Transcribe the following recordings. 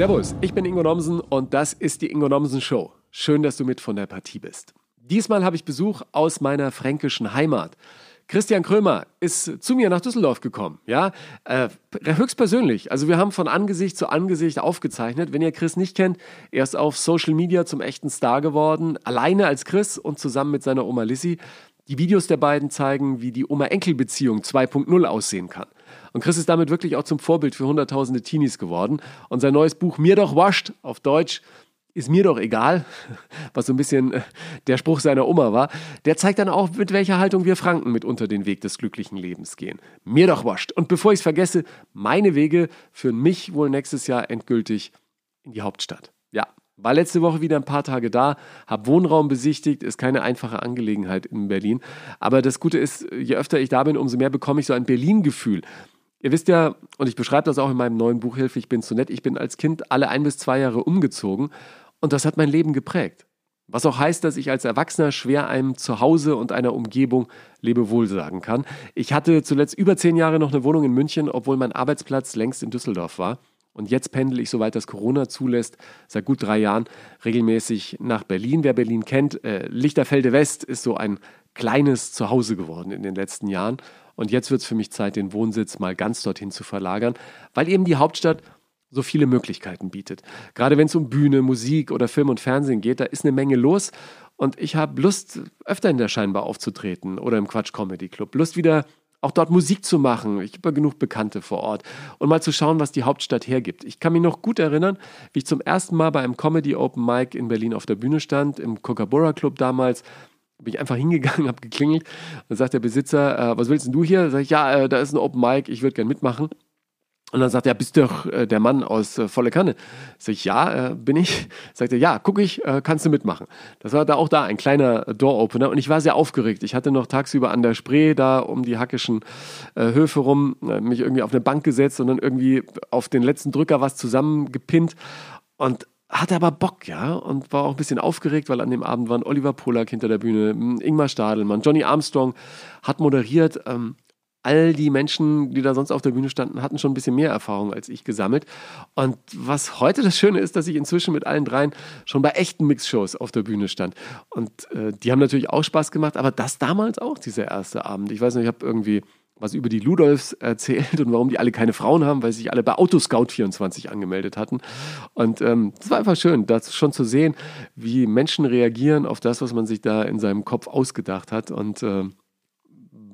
Servus, ich bin Ingo Nomsen und das ist die Ingo Nomsen Show. Schön, dass du mit von der Partie bist. Diesmal habe ich Besuch aus meiner fränkischen Heimat. Christian Krömer ist zu mir nach Düsseldorf gekommen, ja, äh, höchstpersönlich. Also wir haben von Angesicht zu Angesicht aufgezeichnet. Wenn ihr Chris nicht kennt, er ist auf Social Media zum echten Star geworden, alleine als Chris und zusammen mit seiner Oma Lissy. Die Videos der beiden zeigen, wie die Oma-Enkel-Beziehung 2.0 aussehen kann. Und Chris ist damit wirklich auch zum Vorbild für hunderttausende Teenies geworden. Und sein neues Buch Mir doch wascht auf Deutsch ist mir doch egal, was so ein bisschen äh, der Spruch seiner Oma war, der zeigt dann auch, mit welcher Haltung wir Franken mit unter den Weg des glücklichen Lebens gehen. Mir doch wascht. Und bevor ich es vergesse, meine Wege führen mich wohl nächstes Jahr endgültig in die Hauptstadt. Ja, war letzte Woche wieder ein paar Tage da, habe Wohnraum besichtigt, ist keine einfache Angelegenheit in Berlin. Aber das Gute ist, je öfter ich da bin, umso mehr bekomme ich so ein Berlin-Gefühl. Ihr wisst ja, und ich beschreibe das auch in meinem neuen Buch Hilfe, ich bin zu nett, ich bin als Kind alle ein bis zwei Jahre umgezogen und das hat mein Leben geprägt. Was auch heißt, dass ich als Erwachsener schwer einem Zuhause und einer Umgebung Lebewohl sagen kann. Ich hatte zuletzt über zehn Jahre noch eine Wohnung in München, obwohl mein Arbeitsplatz längst in Düsseldorf war. Und jetzt pendel ich, soweit das Corona zulässt, seit gut drei Jahren regelmäßig nach Berlin. Wer Berlin kennt, äh, Lichterfelde West ist so ein kleines Zuhause geworden in den letzten Jahren. Und jetzt wird es für mich Zeit, den Wohnsitz mal ganz dorthin zu verlagern, weil eben die Hauptstadt so viele Möglichkeiten bietet. Gerade wenn es um Bühne, Musik oder Film und Fernsehen geht, da ist eine Menge los. Und ich habe Lust, öfter in der Scheinbar aufzutreten oder im Quatsch Comedy Club. Lust wieder auch dort Musik zu machen. Ich habe genug Bekannte vor Ort und mal zu schauen, was die Hauptstadt hergibt. Ich kann mich noch gut erinnern, wie ich zum ersten Mal bei einem Comedy Open Mic in Berlin auf der Bühne stand, im Coca-Cola Club damals bin ich einfach hingegangen, habe geklingelt. Dann sagt der Besitzer, äh, was willst denn du hier? Sag ich, ja, äh, da ist ein Open Mic, ich würde gern mitmachen. Und dann sagt er, bist du doch äh, der Mann aus äh, Volle Kanne? Sag ich, ja, äh, bin ich. Sagt er, ja, guck ich, äh, kannst du mitmachen. Das war da auch da ein kleiner Door-Opener und ich war sehr aufgeregt. Ich hatte noch tagsüber an der Spree da um die hackischen äh, Höfe rum äh, mich irgendwie auf eine Bank gesetzt und dann irgendwie auf den letzten Drücker was zusammengepinnt und hatte aber Bock, ja, und war auch ein bisschen aufgeregt, weil an dem Abend waren Oliver Polak hinter der Bühne, Ingmar Stadelmann, Johnny Armstrong hat moderiert. Ähm, all die Menschen, die da sonst auf der Bühne standen, hatten schon ein bisschen mehr Erfahrung als ich gesammelt. Und was heute das Schöne ist, dass ich inzwischen mit allen dreien schon bei echten Mixshows auf der Bühne stand. Und äh, die haben natürlich auch Spaß gemacht, aber das damals auch, dieser erste Abend. Ich weiß nicht, ich habe irgendwie was über die Ludolfs erzählt und warum die alle keine Frauen haben, weil sich alle bei Autoscout24 angemeldet hatten. Und ähm, es war einfach schön, das schon zu sehen, wie Menschen reagieren auf das, was man sich da in seinem Kopf ausgedacht hat und äh,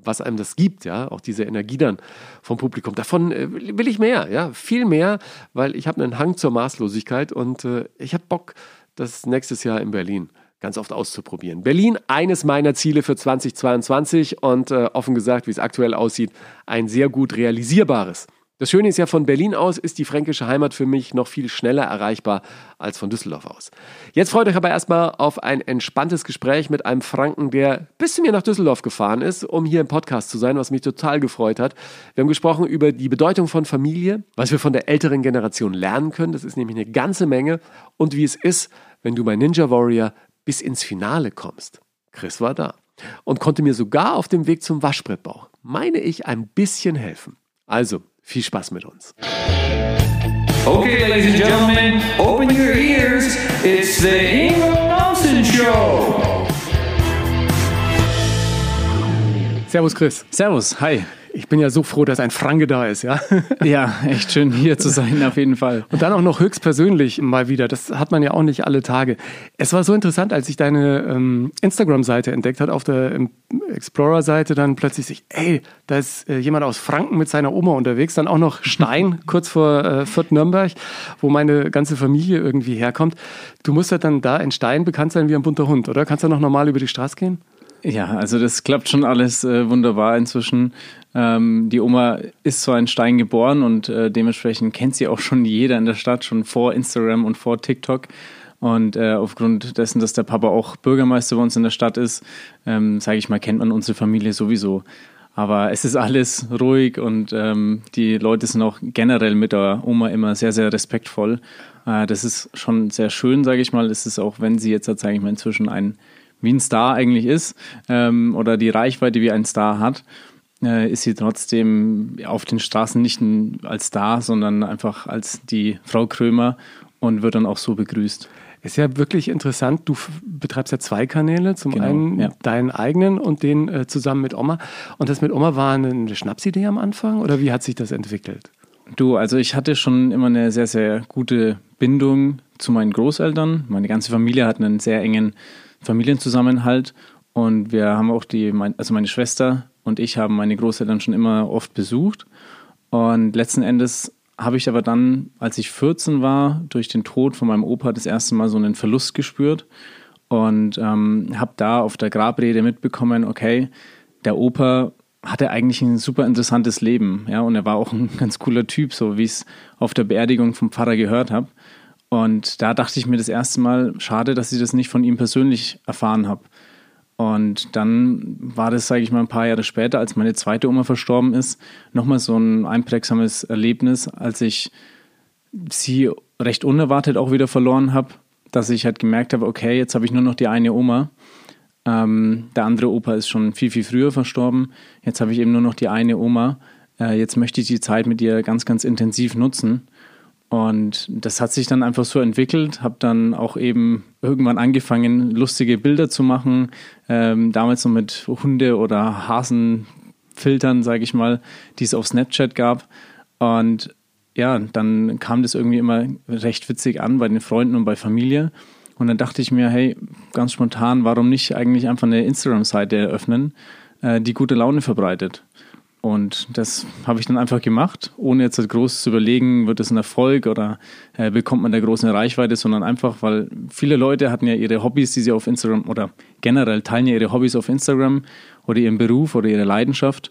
was einem das gibt, ja, auch diese Energie dann vom Publikum. Davon äh, will ich mehr, ja, viel mehr, weil ich habe einen Hang zur Maßlosigkeit und äh, ich habe Bock, das nächstes Jahr in Berlin ganz oft auszuprobieren. Berlin, eines meiner Ziele für 2022 und äh, offen gesagt, wie es aktuell aussieht, ein sehr gut realisierbares. Das Schöne ist ja, von Berlin aus ist die fränkische Heimat für mich noch viel schneller erreichbar als von Düsseldorf aus. Jetzt freut euch aber erstmal auf ein entspanntes Gespräch mit einem Franken, der bis zu mir nach Düsseldorf gefahren ist, um hier im Podcast zu sein, was mich total gefreut hat. Wir haben gesprochen über die Bedeutung von Familie, was wir von der älteren Generation lernen können. Das ist nämlich eine ganze Menge. Und wie es ist, wenn du bei Ninja Warrior bis ins Finale kommst. Chris war da und konnte mir sogar auf dem Weg zum Waschbrettbauch, meine ich, ein bisschen helfen. Also, viel Spaß mit uns. Okay, ladies and gentlemen, open your ears. It's the Ingo Nelson Show. Servus, Chris. Servus, hi. Ich bin ja so froh, dass ein Franke da ist, ja. Ja, echt schön hier zu sein, auf jeden Fall. Und dann auch noch höchstpersönlich mal wieder. Das hat man ja auch nicht alle Tage. Es war so interessant, als ich deine ähm, Instagram-Seite entdeckt hat, auf der Explorer-Seite dann plötzlich sich, ey, da ist äh, jemand aus Franken mit seiner Oma unterwegs, dann auch noch Stein, kurz vor äh, Fürth Nürnberg, wo meine ganze Familie irgendwie herkommt. Du musst ja dann da in Stein bekannt sein wie ein bunter Hund, oder? Kannst du noch normal über die Straße gehen? Ja, also das klappt schon alles äh, wunderbar inzwischen. Ähm, die Oma ist so ein Stein geboren und äh, dementsprechend kennt sie auch schon jeder in der Stadt, schon vor Instagram und vor TikTok. Und äh, aufgrund dessen, dass der Papa auch Bürgermeister bei uns in der Stadt ist, ähm, sage ich mal, kennt man unsere Familie sowieso. Aber es ist alles ruhig und ähm, die Leute sind auch generell mit der Oma immer sehr, sehr respektvoll. Äh, das ist schon sehr schön, sage ich mal. Es ist auch, wenn sie jetzt, sage ich mal, inzwischen ein wie ein Star eigentlich ist ähm, oder die Reichweite wie ein Star hat. Äh, ist sie trotzdem auf den Straßen nicht als Star, sondern einfach als die Frau Krömer und wird dann auch so begrüßt. Ist ja wirklich interessant. Du betreibst ja zwei Kanäle. Zum genau, einen ja. deinen eigenen und den äh, zusammen mit Oma. Und das mit Oma war eine Schnapsidee am Anfang oder wie hat sich das entwickelt? Du, also ich hatte schon immer eine sehr, sehr gute Bindung zu meinen Großeltern. Meine ganze Familie hat einen sehr engen Familienzusammenhalt. Und wir haben auch die, also meine Schwester und ich haben meine Großeltern schon immer oft besucht. Und letzten Endes habe ich aber dann, als ich 14 war, durch den Tod von meinem Opa das erste Mal so einen Verlust gespürt und ähm, habe da auf der Grabrede mitbekommen, okay, der Opa hatte eigentlich ein super interessantes Leben, ja, und er war auch ein ganz cooler Typ, so wie ich es auf der Beerdigung vom Pfarrer gehört habe. Und da dachte ich mir das erste Mal, schade, dass ich das nicht von ihm persönlich erfahren habe. Und dann war das, sage ich mal, ein paar Jahre später, als meine zweite Oma verstorben ist, nochmal so ein einprägsames Erlebnis, als ich sie recht unerwartet auch wieder verloren habe, dass ich halt gemerkt habe, okay, jetzt habe ich nur noch die eine Oma. Ähm, der andere Opa ist schon viel, viel früher verstorben. Jetzt habe ich eben nur noch die eine Oma. Äh, jetzt möchte ich die Zeit mit ihr ganz, ganz intensiv nutzen. Und das hat sich dann einfach so entwickelt, habe dann auch eben irgendwann angefangen, lustige Bilder zu machen, ähm, damals noch mit Hunde- oder Hasenfiltern, sage ich mal, die es auf Snapchat gab. Und ja, dann kam das irgendwie immer recht witzig an bei den Freunden und bei Familie. Und dann dachte ich mir, hey, ganz spontan, warum nicht eigentlich einfach eine Instagram-Seite eröffnen, äh, die gute Laune verbreitet? Und das habe ich dann einfach gemacht, ohne jetzt groß zu überlegen, wird es ein Erfolg oder äh, bekommt man da große Reichweite, sondern einfach, weil viele Leute hatten ja ihre Hobbys, die sie auf Instagram oder generell teilen ja ihre Hobbys auf Instagram oder ihren Beruf oder ihre Leidenschaft.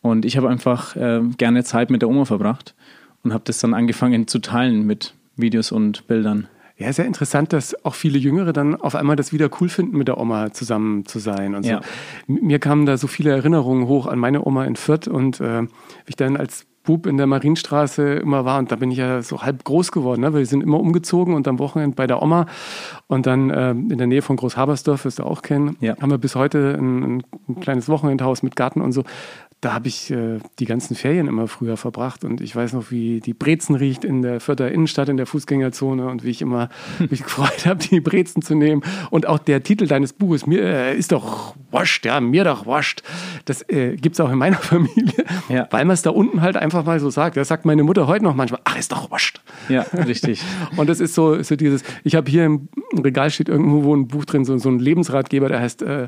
Und ich habe einfach äh, gerne Zeit mit der Oma verbracht und habe das dann angefangen zu teilen mit Videos und Bildern. Ja, sehr interessant, dass auch viele Jüngere dann auf einmal das wieder cool finden, mit der Oma zusammen zu sein und so. Ja. Mir kamen da so viele Erinnerungen hoch an meine Oma in Fürth und äh, wie ich dann als Bub in der Marienstraße immer war und da bin ich ja so halb groß geworden, ne? weil wir sind immer umgezogen und am Wochenende bei der Oma und dann äh, in der Nähe von Großhabersdorf, wirst du auch kennen, ja. haben wir bis heute ein, ein kleines Wochenendhaus mit Garten und so da habe ich äh, die ganzen Ferien immer früher verbracht und ich weiß noch, wie die Brezen riecht in der Fürther Innenstadt, in der Fußgängerzone und wie ich immer mich gefreut habe, die Brezen zu nehmen. Und auch der Titel deines Buches, mir äh, ist doch wascht, ja, mir doch wascht. Das äh, gibt es auch in meiner Familie, ja. weil man es da unten halt einfach mal so sagt. Das sagt meine Mutter heute noch manchmal, ach, ist doch wascht. Ja, richtig. und das ist so, so dieses, ich habe hier im Regal steht irgendwo ein Buch drin, so, so ein Lebensratgeber, der heißt äh,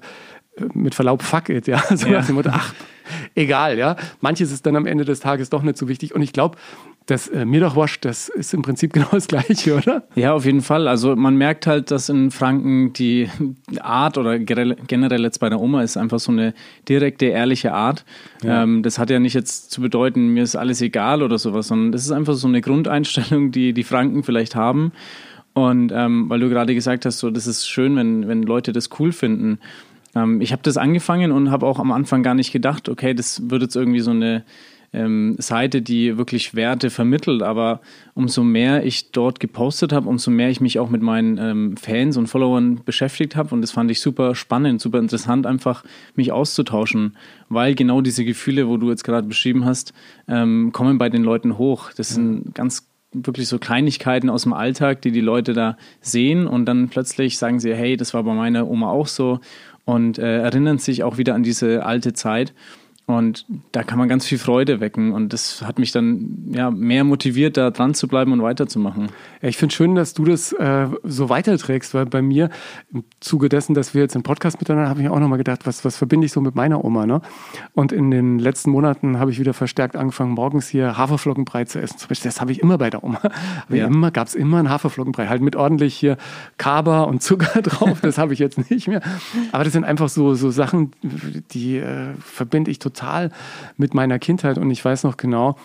mit Verlaub, fuck it, ja. So ja. nach dem Motto, ach, egal, ja. Manches ist dann am Ende des Tages doch nicht so wichtig. Und ich glaube, das äh, mir doch wascht, das ist im Prinzip genau das Gleiche, oder? Ja, auf jeden Fall. Also man merkt halt, dass in Franken die Art oder generell jetzt bei der Oma ist einfach so eine direkte, ehrliche Art. Ja. Ähm, das hat ja nicht jetzt zu bedeuten, mir ist alles egal oder sowas, sondern das ist einfach so eine Grundeinstellung, die die Franken vielleicht haben. Und ähm, weil du gerade gesagt hast, so das ist schön, wenn, wenn Leute das cool finden. Ähm, ich habe das angefangen und habe auch am Anfang gar nicht gedacht, okay, das wird jetzt irgendwie so eine ähm, Seite, die wirklich Werte vermittelt. Aber umso mehr ich dort gepostet habe, umso mehr ich mich auch mit meinen ähm, Fans und Followern beschäftigt habe. Und das fand ich super spannend, super interessant, einfach mich auszutauschen, weil genau diese Gefühle, wo du jetzt gerade beschrieben hast, ähm, kommen bei den Leuten hoch. Das sind ganz wirklich so Kleinigkeiten aus dem Alltag, die die Leute da sehen und dann plötzlich sagen sie, hey, das war bei meiner Oma auch so und äh, erinnern sich auch wieder an diese alte Zeit. Und da kann man ganz viel Freude wecken. Und das hat mich dann ja, mehr motiviert, da dran zu bleiben und weiterzumachen. Ja, ich finde schön, dass du das äh, so weiterträgst, weil bei mir im Zuge dessen, dass wir jetzt einen Podcast miteinander, habe ich auch nochmal gedacht, was, was verbinde ich so mit meiner Oma. Ne? Und in den letzten Monaten habe ich wieder verstärkt angefangen, morgens hier Haferflockenbrei zu essen. Zum Beispiel, das habe ich immer bei der Oma. Ja. Immer gab es immer einen Haferflockenbrei, halt mit ordentlich hier Kaba und Zucker drauf. Das habe ich jetzt nicht mehr. Aber das sind einfach so, so Sachen, die äh, verbinde ich total total mit meiner Kindheit und ich weiß noch genau,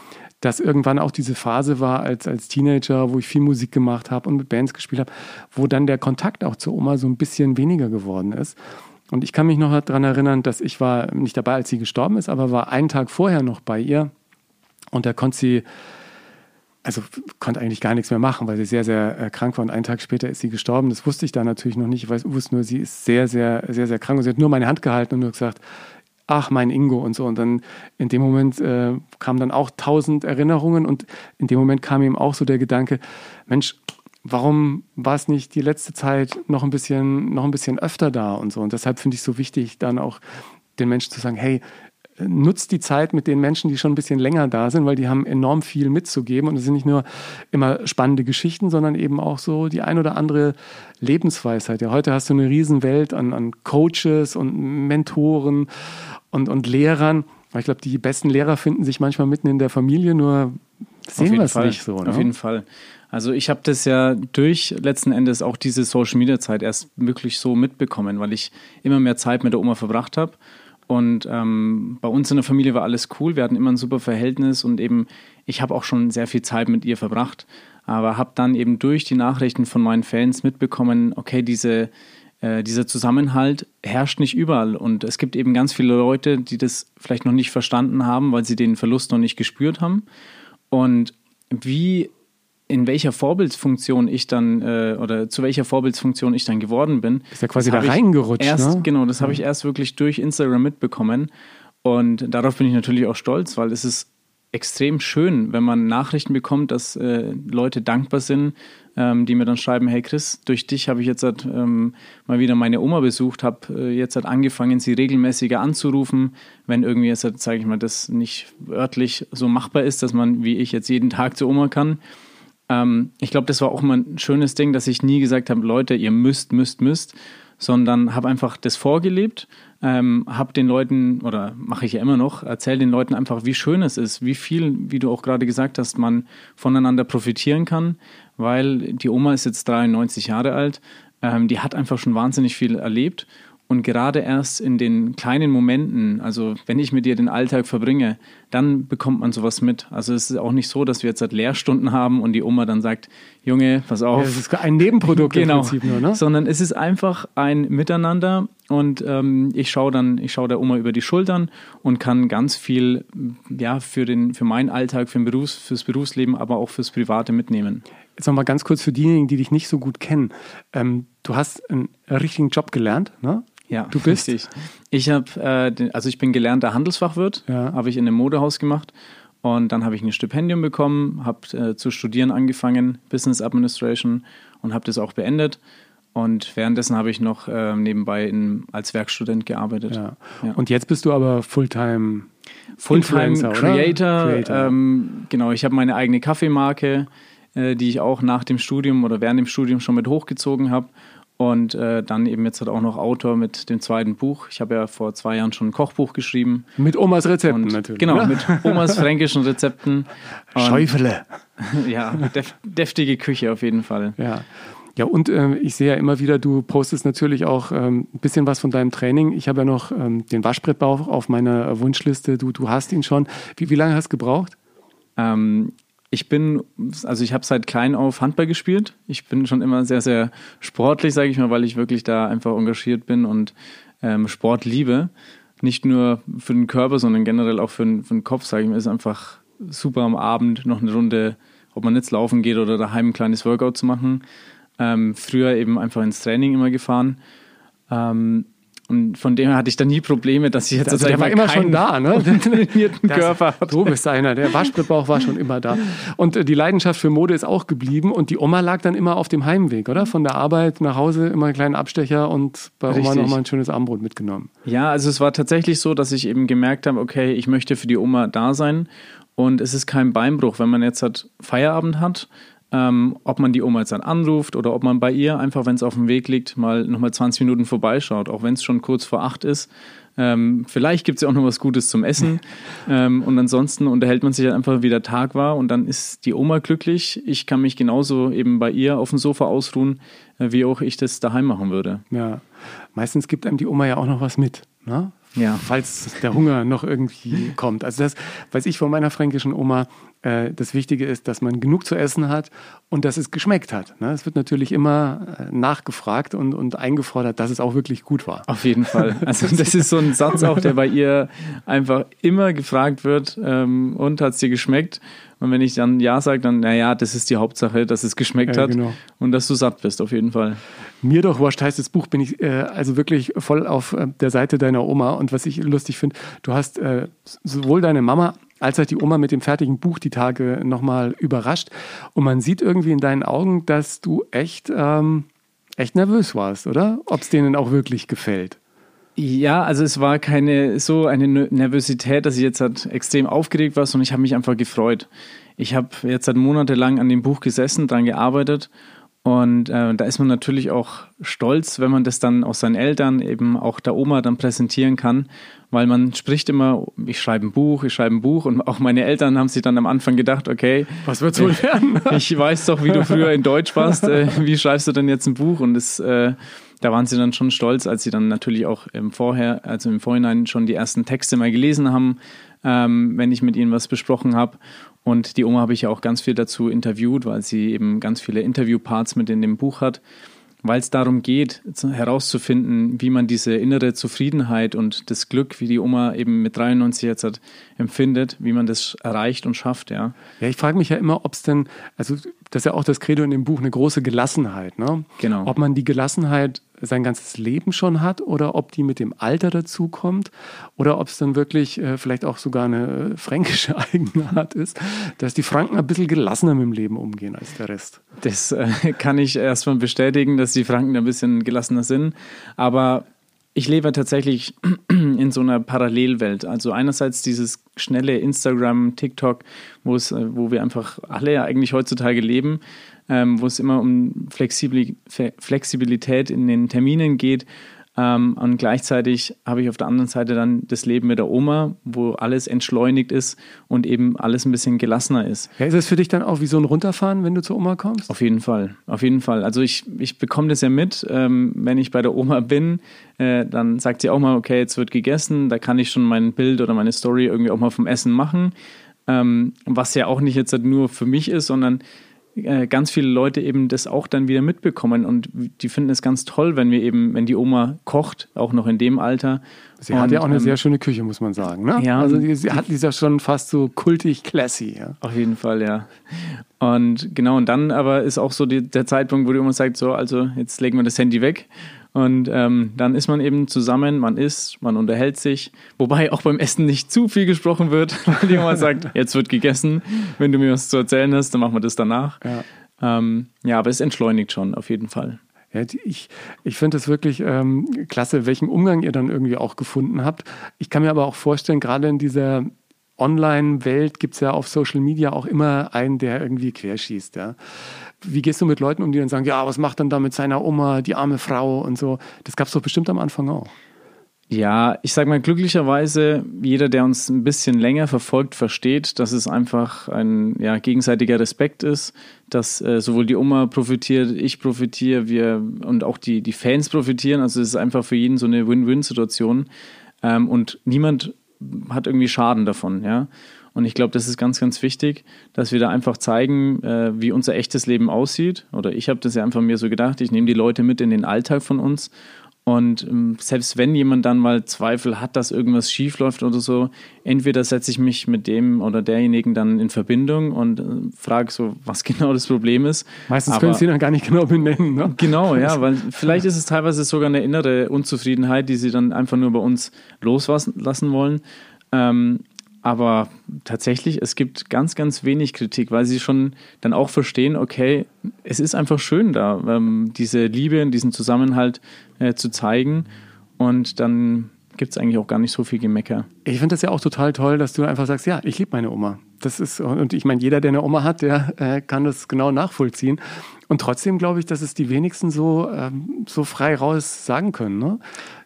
dass irgendwann auch diese Phase war als, als Teenager, wo ich viel Musik gemacht habe und mit Bands gespielt habe, wo dann der Kontakt auch zur Oma so ein bisschen weniger geworden ist. Und ich kann mich noch daran erinnern, dass ich war nicht dabei, als sie gestorben ist, aber war einen Tag vorher noch bei ihr und da konnte sie, also konnte eigentlich gar nichts mehr machen, weil sie sehr, sehr äh, krank war und einen Tag später ist sie gestorben. Das wusste ich da natürlich noch nicht. Ich weiß, wusste nur, sie ist sehr, sehr, sehr, sehr krank und sie hat nur meine Hand gehalten und nur gesagt, ach, mein Ingo und so. Und dann in dem Moment äh, kamen dann auch tausend Erinnerungen und in dem Moment kam ihm auch so der Gedanke, Mensch, warum war es nicht die letzte Zeit noch ein bisschen, noch ein bisschen öfter da und so. Und deshalb finde ich es so wichtig, dann auch den Menschen zu sagen, hey, nutzt die Zeit mit den Menschen, die schon ein bisschen länger da sind, weil die haben enorm viel mitzugeben und es sind nicht nur immer spannende Geschichten, sondern eben auch so die ein oder andere Lebensweisheit. Ja, heute hast du eine Riesenwelt an, an Coaches und Mentoren und, und Lehrern. Ich glaube, die besten Lehrer finden sich manchmal mitten in der Familie, nur sehen wir es nicht so. Ne? Auf jeden Fall. Also ich habe das ja durch letzten Endes auch diese Social Media Zeit erst wirklich so mitbekommen, weil ich immer mehr Zeit mit der Oma verbracht habe. Und ähm, bei uns in der Familie war alles cool. Wir hatten immer ein super Verhältnis und eben ich habe auch schon sehr viel Zeit mit ihr verbracht. Aber habe dann eben durch die Nachrichten von meinen Fans mitbekommen, okay, diese, äh, dieser Zusammenhalt herrscht nicht überall. Und es gibt eben ganz viele Leute, die das vielleicht noch nicht verstanden haben, weil sie den Verlust noch nicht gespürt haben. Und wie in welcher Vorbildsfunktion ich dann äh, oder zu welcher Vorbildsfunktion ich dann geworden bin. Ist ja quasi da reingerutscht. Erst, ne? Genau, das habe ich erst wirklich durch Instagram mitbekommen. Und darauf bin ich natürlich auch stolz, weil es ist extrem schön, wenn man Nachrichten bekommt, dass äh, Leute dankbar sind, ähm, die mir dann schreiben, hey Chris, durch dich habe ich jetzt halt, ähm, mal wieder meine Oma besucht, habe äh, jetzt halt angefangen, sie regelmäßiger anzurufen, wenn irgendwie jetzt, halt, sage ich mal, das nicht örtlich so machbar ist, dass man wie ich jetzt jeden Tag zur Oma kann ähm, ich glaube, das war auch mal ein schönes Ding, dass ich nie gesagt habe, Leute, ihr müsst, müsst, müsst, sondern habe einfach das vorgelebt, ähm, habe den Leuten, oder mache ich ja immer noch, erzähle den Leuten einfach, wie schön es ist, wie viel, wie du auch gerade gesagt hast, man voneinander profitieren kann, weil die Oma ist jetzt 93 Jahre alt, ähm, die hat einfach schon wahnsinnig viel erlebt und gerade erst in den kleinen Momenten, also wenn ich mit dir den Alltag verbringe, dann bekommt man sowas mit. Also es ist auch nicht so, dass wir jetzt halt Lehrstunden haben und die Oma dann sagt, Junge, pass auf. Ja, das ist ein Nebenprodukt genau, im Prinzip nur, ne? Sondern es ist einfach ein Miteinander und ähm, ich schaue dann, ich schaue der Oma über die Schultern und kann ganz viel ja, für, den, für meinen Alltag, für den Berufs-, fürs Berufsleben, aber auch fürs Private mitnehmen. Jetzt nochmal ganz kurz für diejenigen, die dich nicht so gut kennen. Ähm, du hast einen richtigen Job gelernt, ne? Ja, du bist. Richtig. Ich habe, äh, also ich bin gelernter Handelsfachwirt, ja. habe ich in einem Modehaus gemacht und dann habe ich ein Stipendium bekommen, habe äh, zu studieren angefangen, Business Administration und habe das auch beendet. Und währenddessen habe ich noch äh, nebenbei in, als Werkstudent gearbeitet. Ja. Ja. Und jetzt bist du aber Fulltime Fulltime Creator. Creator. Ähm, genau, ich habe meine eigene Kaffeemarke, äh, die ich auch nach dem Studium oder während dem Studium schon mit hochgezogen habe. Und äh, dann eben jetzt halt auch noch Autor mit dem zweiten Buch. Ich habe ja vor zwei Jahren schon ein Kochbuch geschrieben. Mit Omas Rezepten und, natürlich. Genau, oder? mit Omas fränkischen Rezepten. Schäufele. Ja, def deftige Küche auf jeden Fall. Ja. Ja, und äh, ich sehe ja immer wieder, du postest natürlich auch ähm, ein bisschen was von deinem Training. Ich habe ja noch ähm, den Waschbrettbauch auf meiner Wunschliste. Du, du hast ihn schon. Wie, wie lange hast du gebraucht? Ähm, ich bin, also ich habe seit klein auf Handball gespielt. Ich bin schon immer sehr, sehr sportlich, sage ich mal, weil ich wirklich da einfach engagiert bin und ähm, Sport liebe. Nicht nur für den Körper, sondern generell auch für den, für den Kopf, sage ich mal, ist einfach super am Abend noch eine Runde, ob man jetzt laufen geht oder daheim ein kleines Workout zu machen. Ähm, früher eben einfach ins Training immer gefahren. Ähm, und von dem her hatte ich da nie Probleme, dass ich jetzt also der war immer schon da, ne? trainierten Körper hatte. Du bist einer, der Waschbrettbauch war schon immer da. Und äh, die Leidenschaft für Mode ist auch geblieben und die Oma lag dann immer auf dem Heimweg, oder? Von der Arbeit nach Hause immer einen kleinen Abstecher und bei Richtig. Oma nochmal ein schönes Abendbrot mitgenommen. Ja, also es war tatsächlich so, dass ich eben gemerkt habe, okay, ich möchte für die Oma da sein und es ist kein Beinbruch, wenn man jetzt halt Feierabend hat ähm, ob man die Oma jetzt dann anruft oder ob man bei ihr einfach, wenn es auf dem Weg liegt, mal nochmal 20 Minuten vorbeischaut, auch wenn es schon kurz vor acht ist. Ähm, vielleicht gibt es ja auch noch was Gutes zum Essen. ähm, und ansonsten unterhält man sich halt einfach, wie der Tag war. Und dann ist die Oma glücklich. Ich kann mich genauso eben bei ihr auf dem Sofa ausruhen, äh, wie auch ich das daheim machen würde. Ja, meistens gibt einem die Oma ja auch noch was mit. Ne? Ja. Falls der Hunger noch irgendwie kommt. Also das weiß ich von meiner fränkischen Oma, das Wichtige ist, dass man genug zu essen hat und dass es geschmeckt hat. Ne? Es wird natürlich immer äh, nachgefragt und, und eingefordert, dass es auch wirklich gut war. Auf jeden Fall. Also das ist so ein Satz auch, der bei ihr einfach immer gefragt wird ähm, und hat es dir geschmeckt? Und wenn ich dann Ja sage, dann, naja, das ist die Hauptsache, dass es geschmeckt Ja, hat genau. und dass du satt bist, auf jeden Fall. Mir doch wurscht heißt das Buch, bin ich äh, also wirklich voll auf äh, der Seite deiner Oma. Und was ich lustig finde, du hast äh, sowohl deine Mama als auch die Oma mit dem fertigen Buch die Tage nochmal überrascht. Und man sieht irgendwie in deinen Augen, dass du echt, ähm, echt nervös warst, oder? Ob es denen auch wirklich gefällt. Ja, also es war keine so eine Ner- Nervosität, dass ich jetzt halt extrem aufgeregt war, sondern ich habe mich einfach gefreut. Ich habe jetzt seit monatelang an dem Buch gesessen, dran gearbeitet und äh, da ist man natürlich auch stolz, wenn man das dann auch seinen Eltern, eben auch der Oma dann präsentieren kann, weil man spricht immer, ich schreibe ein Buch, ich schreibe ein Buch und auch meine Eltern haben sich dann am Anfang gedacht, okay, Was wird's wohl werden? ich weiß doch, wie du früher in Deutsch warst. Äh, wie schreibst du denn jetzt ein Buch? Und das, äh, da waren sie dann schon stolz, als sie dann natürlich auch im Vorher, also im Vorhinein schon die ersten Texte mal gelesen haben, ähm, wenn ich mit ihnen was besprochen habe. Und die Oma habe ich ja auch ganz viel dazu interviewt, weil sie eben ganz viele Interviewparts mit in dem Buch hat, weil es darum geht, zu- herauszufinden, wie man diese innere Zufriedenheit und das Glück, wie die Oma eben mit 93 jetzt hat, empfindet, wie man das erreicht und schafft, ja. Ja, ich frage mich ja immer, ob es denn, also das ist ja auch das Credo in dem Buch, eine große Gelassenheit. Ne? Genau. Ob man die Gelassenheit sein ganzes Leben schon hat oder ob die mit dem Alter dazukommt oder ob es dann wirklich äh, vielleicht auch sogar eine äh, fränkische Eigenart ist, dass die Franken ein bisschen gelassener mit dem Leben umgehen als der Rest. Das äh, kann ich erstmal bestätigen, dass die Franken ein bisschen gelassener sind. Aber ich lebe tatsächlich in so einer Parallelwelt. Also einerseits dieses schnelle Instagram, TikTok, wo äh, wo wir einfach alle eigentlich heutzutage leben, ähm, wo es immer um Flexibilität in den Terminen geht. Ähm, und gleichzeitig habe ich auf der anderen Seite dann das Leben mit der Oma, wo alles entschleunigt ist und eben alles ein bisschen gelassener ist. Ja, ist es für dich dann auch wie so ein Runterfahren, wenn du zur Oma kommst? Auf jeden Fall, auf jeden Fall. Also ich, ich bekomme das ja mit, ähm, wenn ich bei der Oma bin, äh, dann sagt sie auch mal, okay, jetzt wird gegessen, da kann ich schon mein Bild oder meine Story irgendwie auch mal vom Essen machen, ähm, was ja auch nicht jetzt nur für mich ist, sondern ganz viele Leute eben das auch dann wieder mitbekommen und die finden es ganz toll, wenn wir eben, wenn die Oma kocht, auch noch in dem Alter. Sie hat Und, ja auch eine ähm, sehr schöne Küche, muss man sagen. Ne? Ja. Also die, sie hat die ist ja schon fast so kultig classy. Ja? Auf jeden Fall, ja. Und genau, und dann aber ist auch so die, der Zeitpunkt, wo die Oma sagt, so, also jetzt legen wir das Handy weg. Und ähm, dann ist man eben zusammen, man isst, man unterhält sich, wobei auch beim Essen nicht zu viel gesprochen wird, weil Oma sagt, jetzt wird gegessen, wenn du mir was zu erzählen hast, dann machen wir das danach. Ja. Ähm, ja, aber es entschleunigt schon, auf jeden Fall. Ja, ich ich finde es wirklich ähm, klasse, welchen Umgang ihr dann irgendwie auch gefunden habt. Ich kann mir aber auch vorstellen, gerade in dieser Online-Welt gibt es ja auf Social Media auch immer einen, der irgendwie querschießt. Ja. Wie gehst du mit Leuten um, die dann sagen, ja, was macht dann da mit seiner Oma, die arme Frau und so? Das gab es doch bestimmt am Anfang auch. Ja, ich sag mal, glücklicherweise, jeder, der uns ein bisschen länger verfolgt, versteht, dass es einfach ein ja, gegenseitiger Respekt ist, dass äh, sowohl die Oma profitiert, ich profitiere, wir und auch die, die Fans profitieren. Also es ist einfach für jeden so eine Win-Win-Situation. Ähm, und niemand hat irgendwie Schaden davon, ja. Und ich glaube, das ist ganz, ganz wichtig, dass wir da einfach zeigen, äh, wie unser echtes Leben aussieht. Oder ich habe das ja einfach mir so gedacht, ich nehme die Leute mit in den Alltag von uns. Und ähm, selbst wenn jemand dann mal Zweifel hat, dass irgendwas schief läuft oder so, entweder setze ich mich mit dem oder derjenigen dann in Verbindung und äh, frage so, was genau das Problem ist. Meistens Aber- können sie dann gar nicht genau benennen. Ne? Genau, ja, weil vielleicht ist es teilweise sogar eine innere Unzufriedenheit, die sie dann einfach nur bei uns loslassen lassen wollen. Ähm, aber tatsächlich, es gibt ganz, ganz wenig Kritik, weil sie schon dann auch verstehen, okay, es ist einfach schön da, ähm, diese Liebe und diesen Zusammenhalt äh, zu zeigen. Und dann gibt es eigentlich auch gar nicht so viel Gemecker. Ich finde das ja auch total toll, dass du einfach sagst, ja, ich liebe meine Oma. Das ist, und ich meine, jeder, der eine Oma hat, der äh, kann das genau nachvollziehen. Und trotzdem glaube ich, dass es die wenigsten so, ähm, so frei raus sagen können. Ne?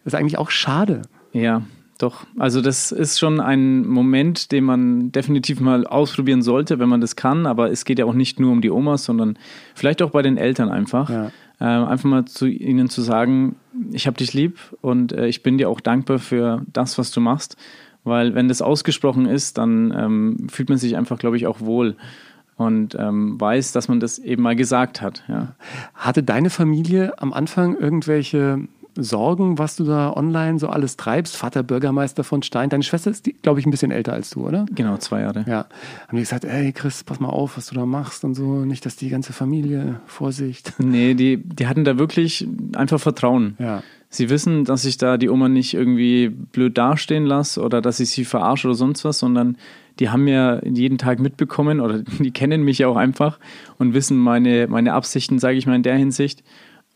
Das ist eigentlich auch schade. Ja, doch. Also das ist schon ein Moment, den man definitiv mal ausprobieren sollte, wenn man das kann. Aber es geht ja auch nicht nur um die Omas, sondern vielleicht auch bei den Eltern einfach. Ja. Ähm, einfach mal zu ihnen zu sagen, ich habe dich lieb und äh, ich bin dir auch dankbar für das, was du machst. Weil wenn das ausgesprochen ist, dann ähm, fühlt man sich einfach, glaube ich, auch wohl und ähm, weiß, dass man das eben mal gesagt hat. Ja. Hatte deine Familie am Anfang irgendwelche Sorgen, was du da online so alles treibst? Vater Bürgermeister von Stein. Deine Schwester ist, glaube ich, ein bisschen älter als du, oder? Genau, zwei Jahre. Ja. Haben die gesagt, ey Chris, pass mal auf, was du da machst und so, nicht, dass die ganze Familie Vorsicht. Nee, die, die hatten da wirklich einfach Vertrauen. Ja. Sie wissen, dass ich da die Oma nicht irgendwie blöd dastehen lasse oder dass ich sie verarsche oder sonst was, sondern die haben mir jeden Tag mitbekommen oder die kennen mich ja auch einfach und wissen meine, meine Absichten, sage ich mal, in der Hinsicht.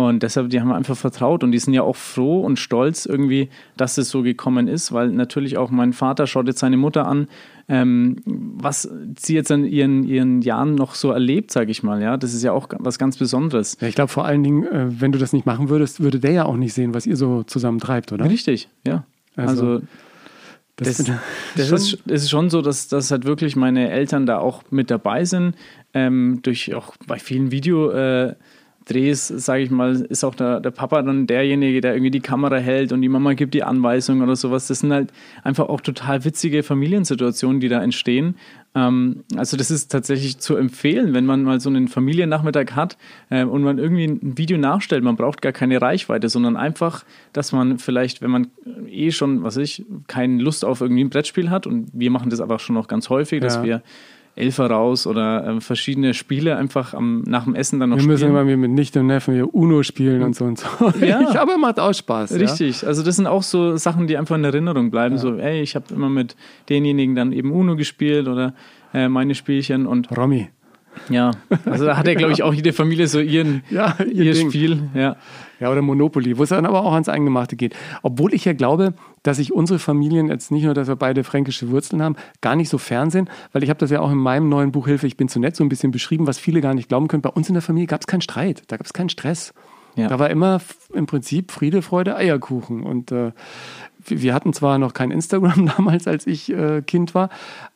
Und deshalb, die haben einfach vertraut und die sind ja auch froh und stolz irgendwie, dass es so gekommen ist, weil natürlich auch mein Vater schaut jetzt seine Mutter an, ähm, was sie jetzt in ihren, ihren Jahren noch so erlebt, sage ich mal. Ja, das ist ja auch was ganz Besonderes. Ja, ich glaube vor allen Dingen, äh, wenn du das nicht machen würdest, würde der ja auch nicht sehen, was ihr so zusammen treibt, oder? Richtig, ja. Also, Also, das, das, ist, das ist schon so, dass, dass halt wirklich meine Eltern da auch mit dabei sind. Ähm, durch auch bei vielen Videodrehs, sage ich mal, ist auch der, der Papa dann derjenige, der irgendwie die Kamera hält und die Mama gibt die Anweisung oder sowas. Das sind halt einfach auch total witzige Familiensituationen, die da entstehen. Ähm, also das ist tatsächlich zu empfehlen, wenn man mal so einen Familiennachmittag hat äh, und man irgendwie ein Video nachstellt. Man braucht gar keine Reichweite, sondern einfach, dass man vielleicht, wenn man eh schon, was weiß ich, keine Lust auf irgendwie ein Brettspiel hat und wir machen das aber schon noch ganz häufig, dass Ja. wir Elfer raus oder äh, verschiedene Spiele einfach am, nach dem Essen dann noch Wir müssen spielen. immer mit Nichte und Neffen hier Uno spielen und so und so. Ja. Ich, aber macht auch Spaß. Richtig, also das sind auch so Sachen, die einfach in Erinnerung bleiben. So, ey, ich habe immer mit denjenigen dann eben Uno gespielt oder äh, meine Spielchen und Ja. Romy. ja, also da hat ja, glaube ich, auch jede Familie so ihren, Ja, ihr ihr. Spiel. Ja. Ja, oder Monopoly, wo es dann aber auch ans Eingemachte geht. Obwohl ich ja glaube, dass sich unsere Familien jetzt nicht nur, dass wir beide fränkische Wurzeln haben, gar nicht so fern sind, weil ich habe das ja auch in meinem neuen Buch Hilfe, ich bin zu nett, so ein bisschen beschrieben, was viele gar nicht glauben können. Bei uns in der Familie gab es keinen Streit, da gab es keinen Stress. Ja. Da war immer im Prinzip Friede, Freude, Eierkuchen. Und äh, wir hatten zwar noch kein Instagram damals, als ich äh, Kind war,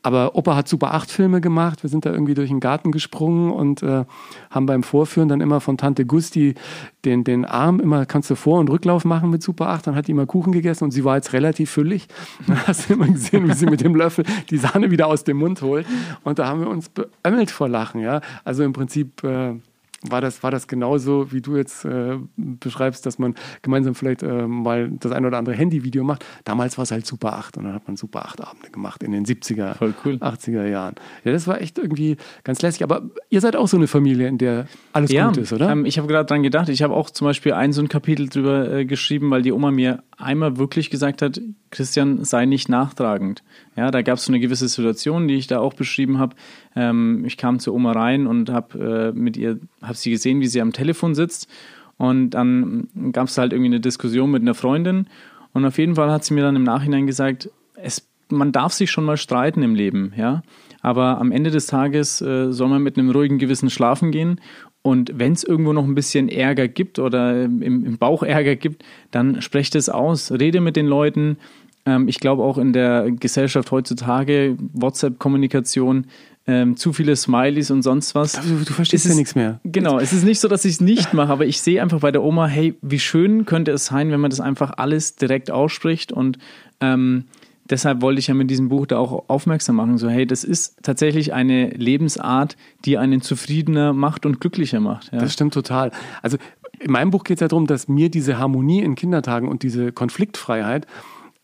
aber Opa hat Super 8 Filme gemacht. Wir sind da irgendwie durch den Garten gesprungen und äh, haben beim Vorführen dann immer von Tante Gusti den, den Arm immer, kannst du Vor- und Rücklauf machen mit Super 8. Dann hat die immer Kuchen gegessen und sie war jetzt relativ füllig. Dann hast du immer gesehen, wie sie mit dem Löffel die Sahne wieder aus dem Mund holt. Und da haben wir uns beömmelt vor Lachen. Ja? Also im Prinzip... Äh, war das, war das genauso, wie du jetzt äh, beschreibst, dass man gemeinsam vielleicht äh, mal das ein oder andere Handyvideo macht? Damals war es halt Super 8 und dann hat man Super 8 Abende gemacht in den 70er, Voll cool. 80er Jahren. Ja, das war echt irgendwie ganz lässig. Aber ihr seid auch so eine Familie, in der alles Ja, gut ist, oder? Ähm, ich habe gerade dran gedacht, ich habe auch zum Beispiel ein so ein Kapitel drüber äh, geschrieben, weil die Oma mir einmal wirklich gesagt hat, Christian, sei nicht nachtragend. Ja, da gab es so eine gewisse Situation, die ich da auch beschrieben habe. Ähm, ich kam zur Oma rein und habe äh, mit ihr, habe sie gesehen, wie sie am Telefon sitzt. Und dann gab es halt irgendwie eine Diskussion mit einer Freundin. Und auf jeden Fall hat sie mir dann im Nachhinein gesagt, es, man darf sich schon mal streiten im Leben, ja. Aber am Ende des Tages äh, soll man mit einem ruhigen Gewissen schlafen gehen. Und wenn es irgendwo noch ein bisschen Ärger gibt oder im, im Bauch Ärger gibt, dann sprecht es aus. Rede mit den Leuten. Ähm, ich glaube auch in der Gesellschaft heutzutage, WhatsApp-Kommunikation, ähm, zu viele Smileys und sonst was. du, du verstehst Es ja nichts mehr. Genau, es ist nicht so, dass ich es nicht mache, aber ich sehe einfach bei der Oma, hey, wie schön könnte es sein, wenn man das einfach alles direkt ausspricht und ähm, deshalb wollte ich ja mit diesem Buch da auch aufmerksam machen, so hey, das ist tatsächlich eine Lebensart, die einen zufriedener macht und glücklicher macht. Ja. Das stimmt total. Also in meinem Buch geht es ja darum, dass mir diese Harmonie in Kindertagen und diese Konfliktfreiheit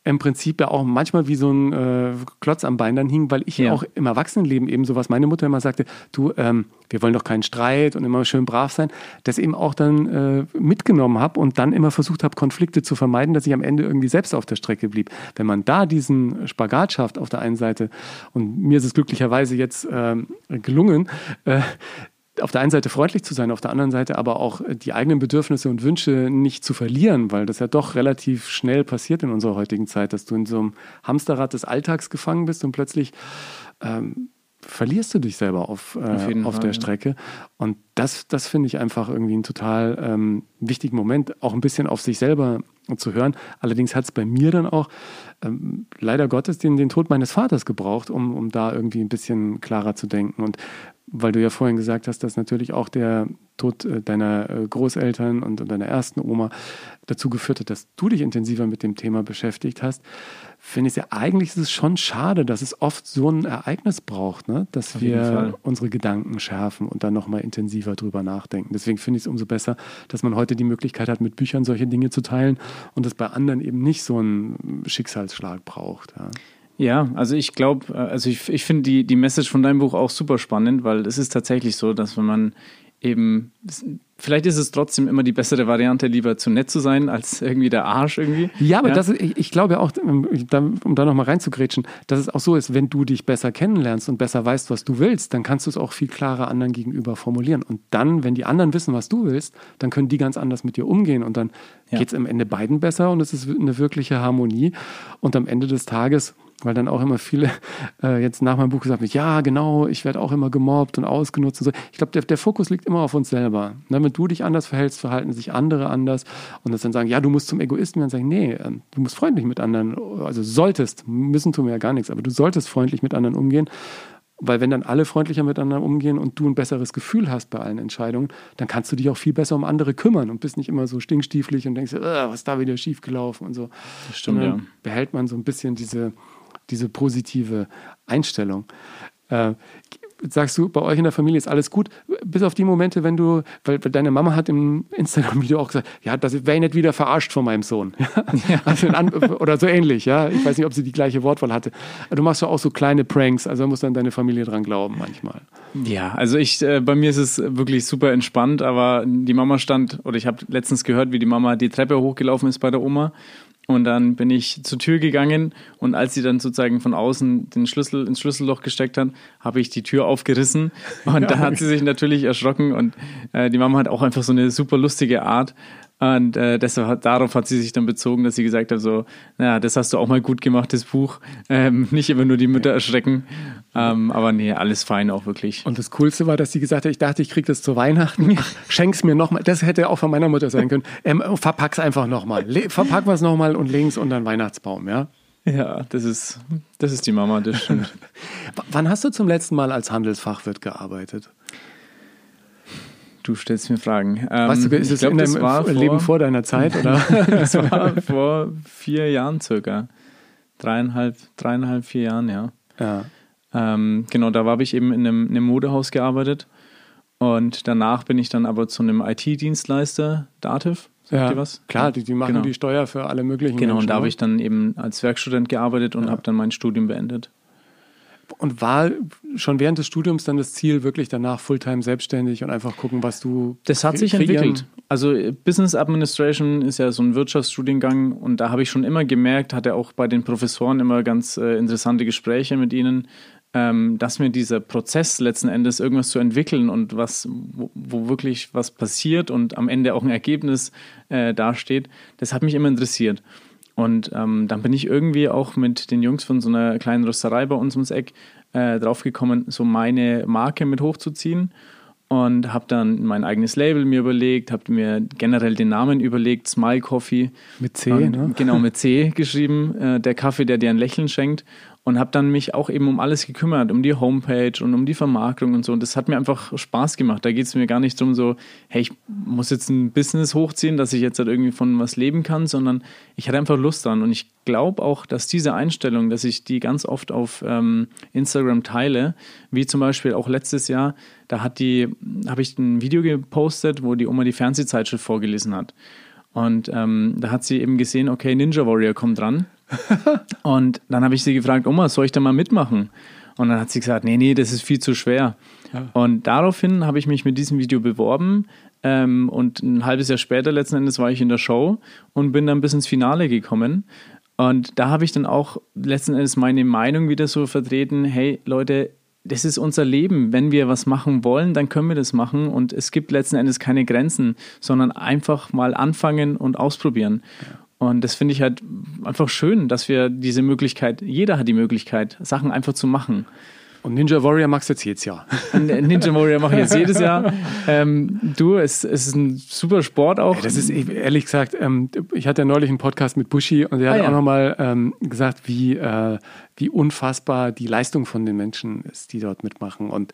im Prinzip ja auch manchmal wie so ein äh, Klotz am Bein dann hing, weil ich ja. Auch im Erwachsenenleben eben so was meine Mutter immer sagte, du, ähm, wir wollen doch keinen Streit und immer schön brav sein, das eben auch dann äh, mitgenommen habe und dann immer versucht habe, Konflikte zu vermeiden, dass ich am Ende irgendwie selbst auf der Strecke blieb. Wenn man da diesen Spagat schafft auf der einen Seite und mir ist es glücklicherweise jetzt ähm, gelungen, äh, auf der einen Seite freundlich zu sein, auf der anderen Seite aber auch die eigenen Bedürfnisse und Wünsche nicht zu verlieren, weil das ja doch relativ schnell passiert in unserer heutigen Zeit, dass du in so einem Hamsterrad des Alltags gefangen bist und plötzlich ähm, verlierst du dich selber auf, äh, Auf Fall, der ja. Strecke. Und das, das finde ich einfach irgendwie einen total ähm, wichtigen Moment, auch ein bisschen auf sich selber zu hören. Allerdings hat es bei mir dann auch ähm, leider Gottes den, den Tod meines Vaters gebraucht, um, um da irgendwie ein bisschen klarer zu denken. Und weil du ja vorhin gesagt hast, dass natürlich auch der Tod äh, deiner äh, Großeltern und, und deiner ersten Oma dazu geführt hat, dass du dich intensiver mit dem Thema beschäftigt hast, finde ich es ja eigentlich ist es schon schade, dass es oft so ein Ereignis braucht, ne? dass Auf wir unsere Gedanken schärfen und dann nochmal intensiver drüber nachdenken. Deswegen finde ich es umso besser, dass man heute die Möglichkeit hat, mit Büchern solche Dinge zu teilen und es bei anderen eben nicht so einen Schicksalsschlag braucht. Ja. Ja, also ich glaube, also ich, ich finde die, die Message von deinem Buch auch super spannend, weil es ist tatsächlich so, dass wenn man eben, vielleicht ist es trotzdem immer die bessere Variante, lieber zu nett zu sein, als irgendwie der Arsch irgendwie. Ja, aber Das, ich, ich glaube ja auch, um da, um da nochmal reinzugrätschen, dass es auch so ist, wenn du dich besser kennenlernst und besser weißt, was du willst, dann kannst du es auch viel klarer anderen gegenüber formulieren. Und dann, wenn die anderen wissen, was du willst, dann können die ganz anders mit dir umgehen. Und dann Ja. geht es am Ende beiden besser und es ist eine wirkliche Harmonie. Und am Ende des Tages weil dann auch immer viele äh, jetzt nach meinem Buch gesagt haben, ja, genau, ich werde auch immer gemobbt und ausgenutzt und so. Ich glaube, der, der Fokus liegt immer auf uns selber. Ne, wenn du dich anders verhältst, verhalten sich andere anders und das dann sagen, ja, du musst zum Egoisten werden, sagen, nee, äh, du musst freundlich mit anderen, also solltest, müssen tun wir ja gar nichts, aber du solltest freundlich mit anderen umgehen. Weil wenn dann alle freundlicher miteinander umgehen und du ein besseres Gefühl hast bei allen Entscheidungen, dann kannst du dich auch viel besser um andere kümmern und bist nicht immer so stinkstieflich und denkst, äh, was ist da wieder schiefgelaufen und so. Das stimmt, Sondern ja. behält man so ein bisschen diese, diese positive Einstellung. Äh, sagst du, bei euch in der Familie ist alles gut, bis auf die Momente, wenn du, weil, weil deine Mama hat im Instagram-Video auch gesagt, ja, das wäre nicht wieder verarscht von meinem Sohn. Also in an, oder so ähnlich, ja. Ich weiß nicht, ob sie die gleiche Wortwahl hatte. Du machst ja auch so kleine Pranks, also muss dann deine Familie dran glauben manchmal. Ja, also ich, äh, bei mir ist es wirklich super entspannt, aber die Mama stand, oder ich habe letztens gehört, wie die Mama die Treppe hochgelaufen ist bei der Oma. Und dann bin ich zur Tür gegangen und als sie dann sozusagen von außen den Schlüssel ins Schlüsselloch gesteckt hat, habe ich die Tür aufgerissen. Und da hat sie sich natürlich erschrocken. Und äh, die Mama hat auch einfach so eine super lustige Art und äh, deshalb hat, darauf hat sie sich dann bezogen, dass sie gesagt hat so, naja, das hast du auch mal gut gemacht, das Buch, ähm, nicht immer nur die Mütter erschrecken, ähm, aber nee, alles fein auch wirklich. Und das Coolste war, dass sie gesagt hat, ich dachte, ich krieg das zu Weihnachten. Ach, schenk's mir nochmal. Das hätte auch von meiner Mutter sein können. Ähm, verpack's einfach nochmal. Verpack was nochmal und links unter den Weihnachtsbaum, ja? Ja, das ist, das ist die Mama, das stimmt. Wann hast du zum letzten Mal als Handelsfachwirt gearbeitet? Du stellst mir Fragen. Ähm, Weißt du, ist es glaub, das war Leben vor deiner Zeit? Oder? das war vor vier Jahren circa. Dreieinhalb, dreieinhalb, vier Jahren, ja. ja. Ähm, genau, da habe ich eben in einem, in einem Modehaus gearbeitet. Und danach bin ich dann aber zu einem IT-Dienstleister, Dativ. Sagt ja. ihr was? Klar, die, die machen Genau. die Steuer für alle möglichen Genau, Menschen. und da habe ne? ich dann eben als Werkstudent gearbeitet und habe dann mein Studium beendet. Und war schon während des Studiums dann das Ziel, wirklich danach Fulltime selbstständig und einfach gucken, was du. Das hat sich entwickelt. Also äh, Business Administration ist ja so ein Wirtschaftsstudiengang und da habe ich schon immer gemerkt, hatte auch bei den Professoren immer ganz äh, interessante Gespräche mit ihnen, ähm, dass mir dieser Prozess letzten Endes irgendwas zu entwickeln und was, wo, wo wirklich was passiert und am Ende auch ein Ergebnis äh, dasteht, das hat mich immer interessiert. Und ähm, dann bin ich irgendwie auch mit den Jungs von so einer kleinen Rösterei bei uns ums Eck äh, draufgekommen, so meine Marke mit hochzuziehen. Und habe dann mein eigenes Label mir überlegt, habe mir generell den Namen überlegt, Smile Coffee. Mit C, und, ne? Genau, mit C geschrieben, äh, der Kaffee, der dir ein Lächeln schenkt. Und habe dann mich auch eben um alles gekümmert, um die Homepage und um die Vermarktung und so. Und das hat mir einfach Spaß gemacht. Da geht es mir gar nicht darum, so, hey, ich muss jetzt ein Business hochziehen, dass ich jetzt halt irgendwie von was leben kann, sondern ich hatte einfach Lust dran. Und ich glaube auch, dass diese Einstellung, dass ich die ganz oft auf ähm, Instagram teile, wie zum Beispiel auch letztes Jahr, da hat die, habe ich ein Video gepostet, wo die Oma die Fernsehzeitschrift vorgelesen hat. Und ähm, da hat sie eben gesehen, okay, Ninja Warrior kommt dran. und dann habe ich sie gefragt, Oma, soll ich da mal mitmachen? Und dann hat sie gesagt, nee, nee, das ist viel zu schwer. Und daraufhin habe ich mich mit diesem Video beworben. Ähm, und ein halbes Jahr später, letzten Endes, war ich in der Show und bin dann bis ins Finale gekommen. Und da habe ich dann auch letzten Endes meine Meinung wieder so vertreten, hey Leute, das ist unser Leben. Wenn wir was machen wollen, dann können wir das machen. Und es gibt letzten Endes keine Grenzen, sondern einfach mal anfangen und ausprobieren. Und das finde ich halt einfach schön, dass wir diese Möglichkeit, jeder hat die Möglichkeit, Sachen einfach zu machen. Und Ninja Warrior magst du jetzt jedes Jahr. Ninja Warrior mache ich jetzt jedes Jahr. Ähm, du, es, es ist ein super Sport auch. Das ist ehrlich gesagt, ähm, ich hatte ja neulich einen Podcast mit Bushi und der hat Ah, ja. auch nochmal ähm, gesagt, wie, äh, wie unfassbar die Leistung von den Menschen ist, die dort mitmachen. Und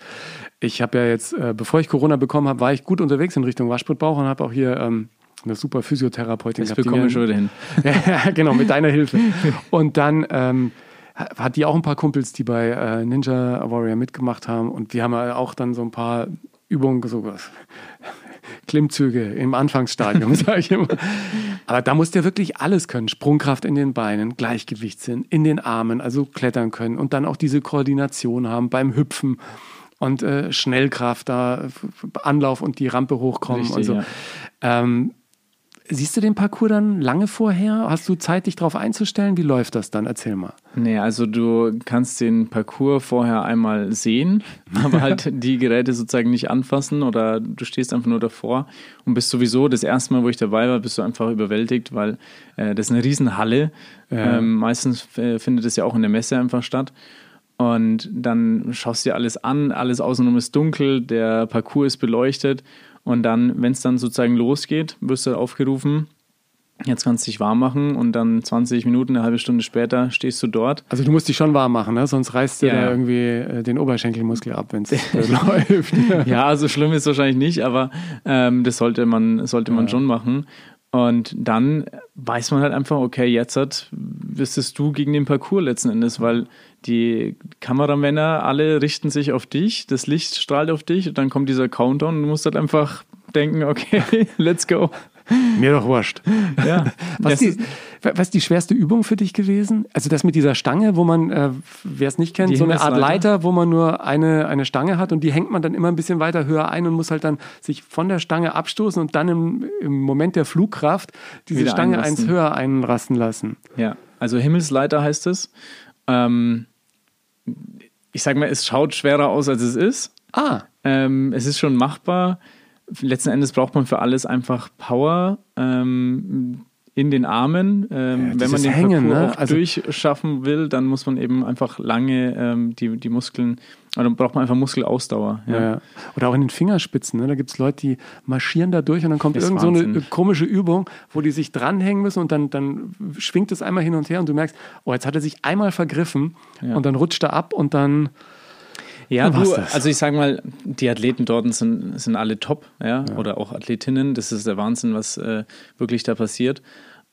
ich habe ja jetzt, äh, bevor ich Corona bekommen habe, war ich gut unterwegs in Richtung Waschbrettbauch und habe auch hier ähm, eine super Physiotherapeutin das gehabt, bekomme ich schon wieder hin. ja, genau, mit deiner Hilfe. Und dann ähm, hat die auch ein paar Kumpels, die bei äh, Ninja Warrior mitgemacht haben. Und wir haben auch dann so ein paar Übungen, so was. Klimmzüge im Anfangsstadium, sage ich immer. Aber da musst du ja wirklich alles können. Sprungkraft in den Beinen, Gleichgewichtssinn in den Armen, also klettern können und dann auch diese Koordination haben beim Hüpfen und äh, Schnellkraft da, Anlauf und die Rampe hochkommen Richtig, und so. ja. Ähm, Siehst du den Parcours dann lange vorher? Hast du Zeit, dich darauf einzustellen? Wie läuft das dann? Erzähl mal. Nee, also du kannst den Parcours vorher einmal sehen, aber halt die Geräte sozusagen nicht anfassen oder du stehst einfach nur davor und bist sowieso das erste Mal, wo ich dabei war, bist du einfach überwältigt, weil äh, das ist eine Riesenhalle. Ähm, meistens äh, findet es ja auch in der Messe einfach statt. Und dann schaust du dir alles an, alles außenrum ist dunkel, der Parcours ist beleuchtet und dann, wenn es dann sozusagen losgeht, wirst du aufgerufen, jetzt kannst du dich warm machen und dann 20 Minuten, eine halbe Stunde später stehst du dort. Also du musst dich schon warm machen, ne? sonst reißt dir Ja, da ja. irgendwie äh, den Oberschenkelmuskel ab, wenn es äh, läuft. Ja, so schlimm ist es wahrscheinlich nicht, aber ähm, das sollte man, sollte man schon machen. Und dann weiß man halt einfach, okay, jetzt hat, bist du gegen den Parcours letzten Endes, weil die Kameramänner alle richten sich auf dich, das Licht strahlt auf dich und dann kommt dieser Countdown und du musst halt einfach denken, okay, let's go. Mir doch wurscht. Ja, Was die, ist- was ist die schwerste Übung für dich gewesen? Also das mit dieser Stange, wo man, äh, wer es nicht kennt, Die so eine Art? Leiter, wo man nur eine, eine Stange hat und die hängt man dann immer ein bisschen weiter höher ein und muss halt dann sich von der Stange abstoßen und dann im, im Moment der Flugkraft diese Wieder Stange einrasten. eins höher einrasten lassen. Ja, also Himmelsleiter heißt es. Ähm, ich sag mal, es schaut schwerer aus, als es ist. Ah, Ähm, es ist schon machbar. Letzten Endes braucht man für alles einfach Power ähm, in den Armen. Ähm, wenn dieses man den Hängen, Parcours ne? Also- durchschaffen will, dann muss man eben einfach lange ähm, die, die Muskeln, oder dann braucht man einfach Muskelausdauer. ja. ja. Oder auch in den Fingerspitzen. Ne? Da gibt es Leute, die marschieren da durch und dann kommt Das irgend so eine komische Übung, wo die sich dranhängen müssen und dann, dann schwingt es einmal hin und her und du merkst, oh, jetzt hat er sich einmal vergriffen Ja. und dann rutscht er ab und dann Ja, du, das. also ich sag mal, die Athleten dort sind, sind alle top, ja? oder auch Athletinnen. Das ist der Wahnsinn, was äh, wirklich da passiert.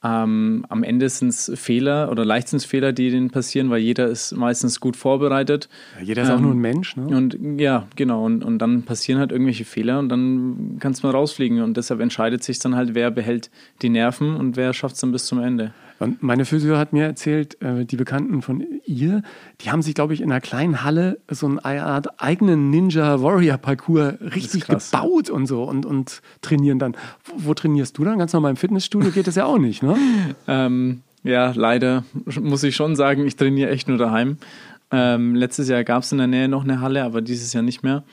Ähm, am Ende sind es Fehler oder Leichtsinnsfehler, die denen passieren, weil jeder ist meistens gut vorbereitet. Jeder ist auch Ähm, nur ein Mensch. Ne? Und ja, genau. Und, und dann passieren halt irgendwelche Fehler und dann kannst du mal rausfliegen. Und deshalb entscheidet sich dann halt, wer behält die Nerven und wer schafft es dann bis zum Ende. Und meine Physio hat mir erzählt, äh, die Bekannten von ihr, die haben sich, glaube ich, in einer kleinen Halle so eine Art eigenen Ninja Warrior Parcours richtig krass, ja. gebaut und so und, und trainieren dann. Wo, wo trainierst du dann? Ganz normal im Fitnessstudio geht das ja auch nicht, ne? Ähm, ja, leider muss ich schon sagen, ich trainiere echt nur daheim. Ähm, letztes Jahr gab es in der Nähe noch eine Halle, aber dieses Jahr nicht mehr.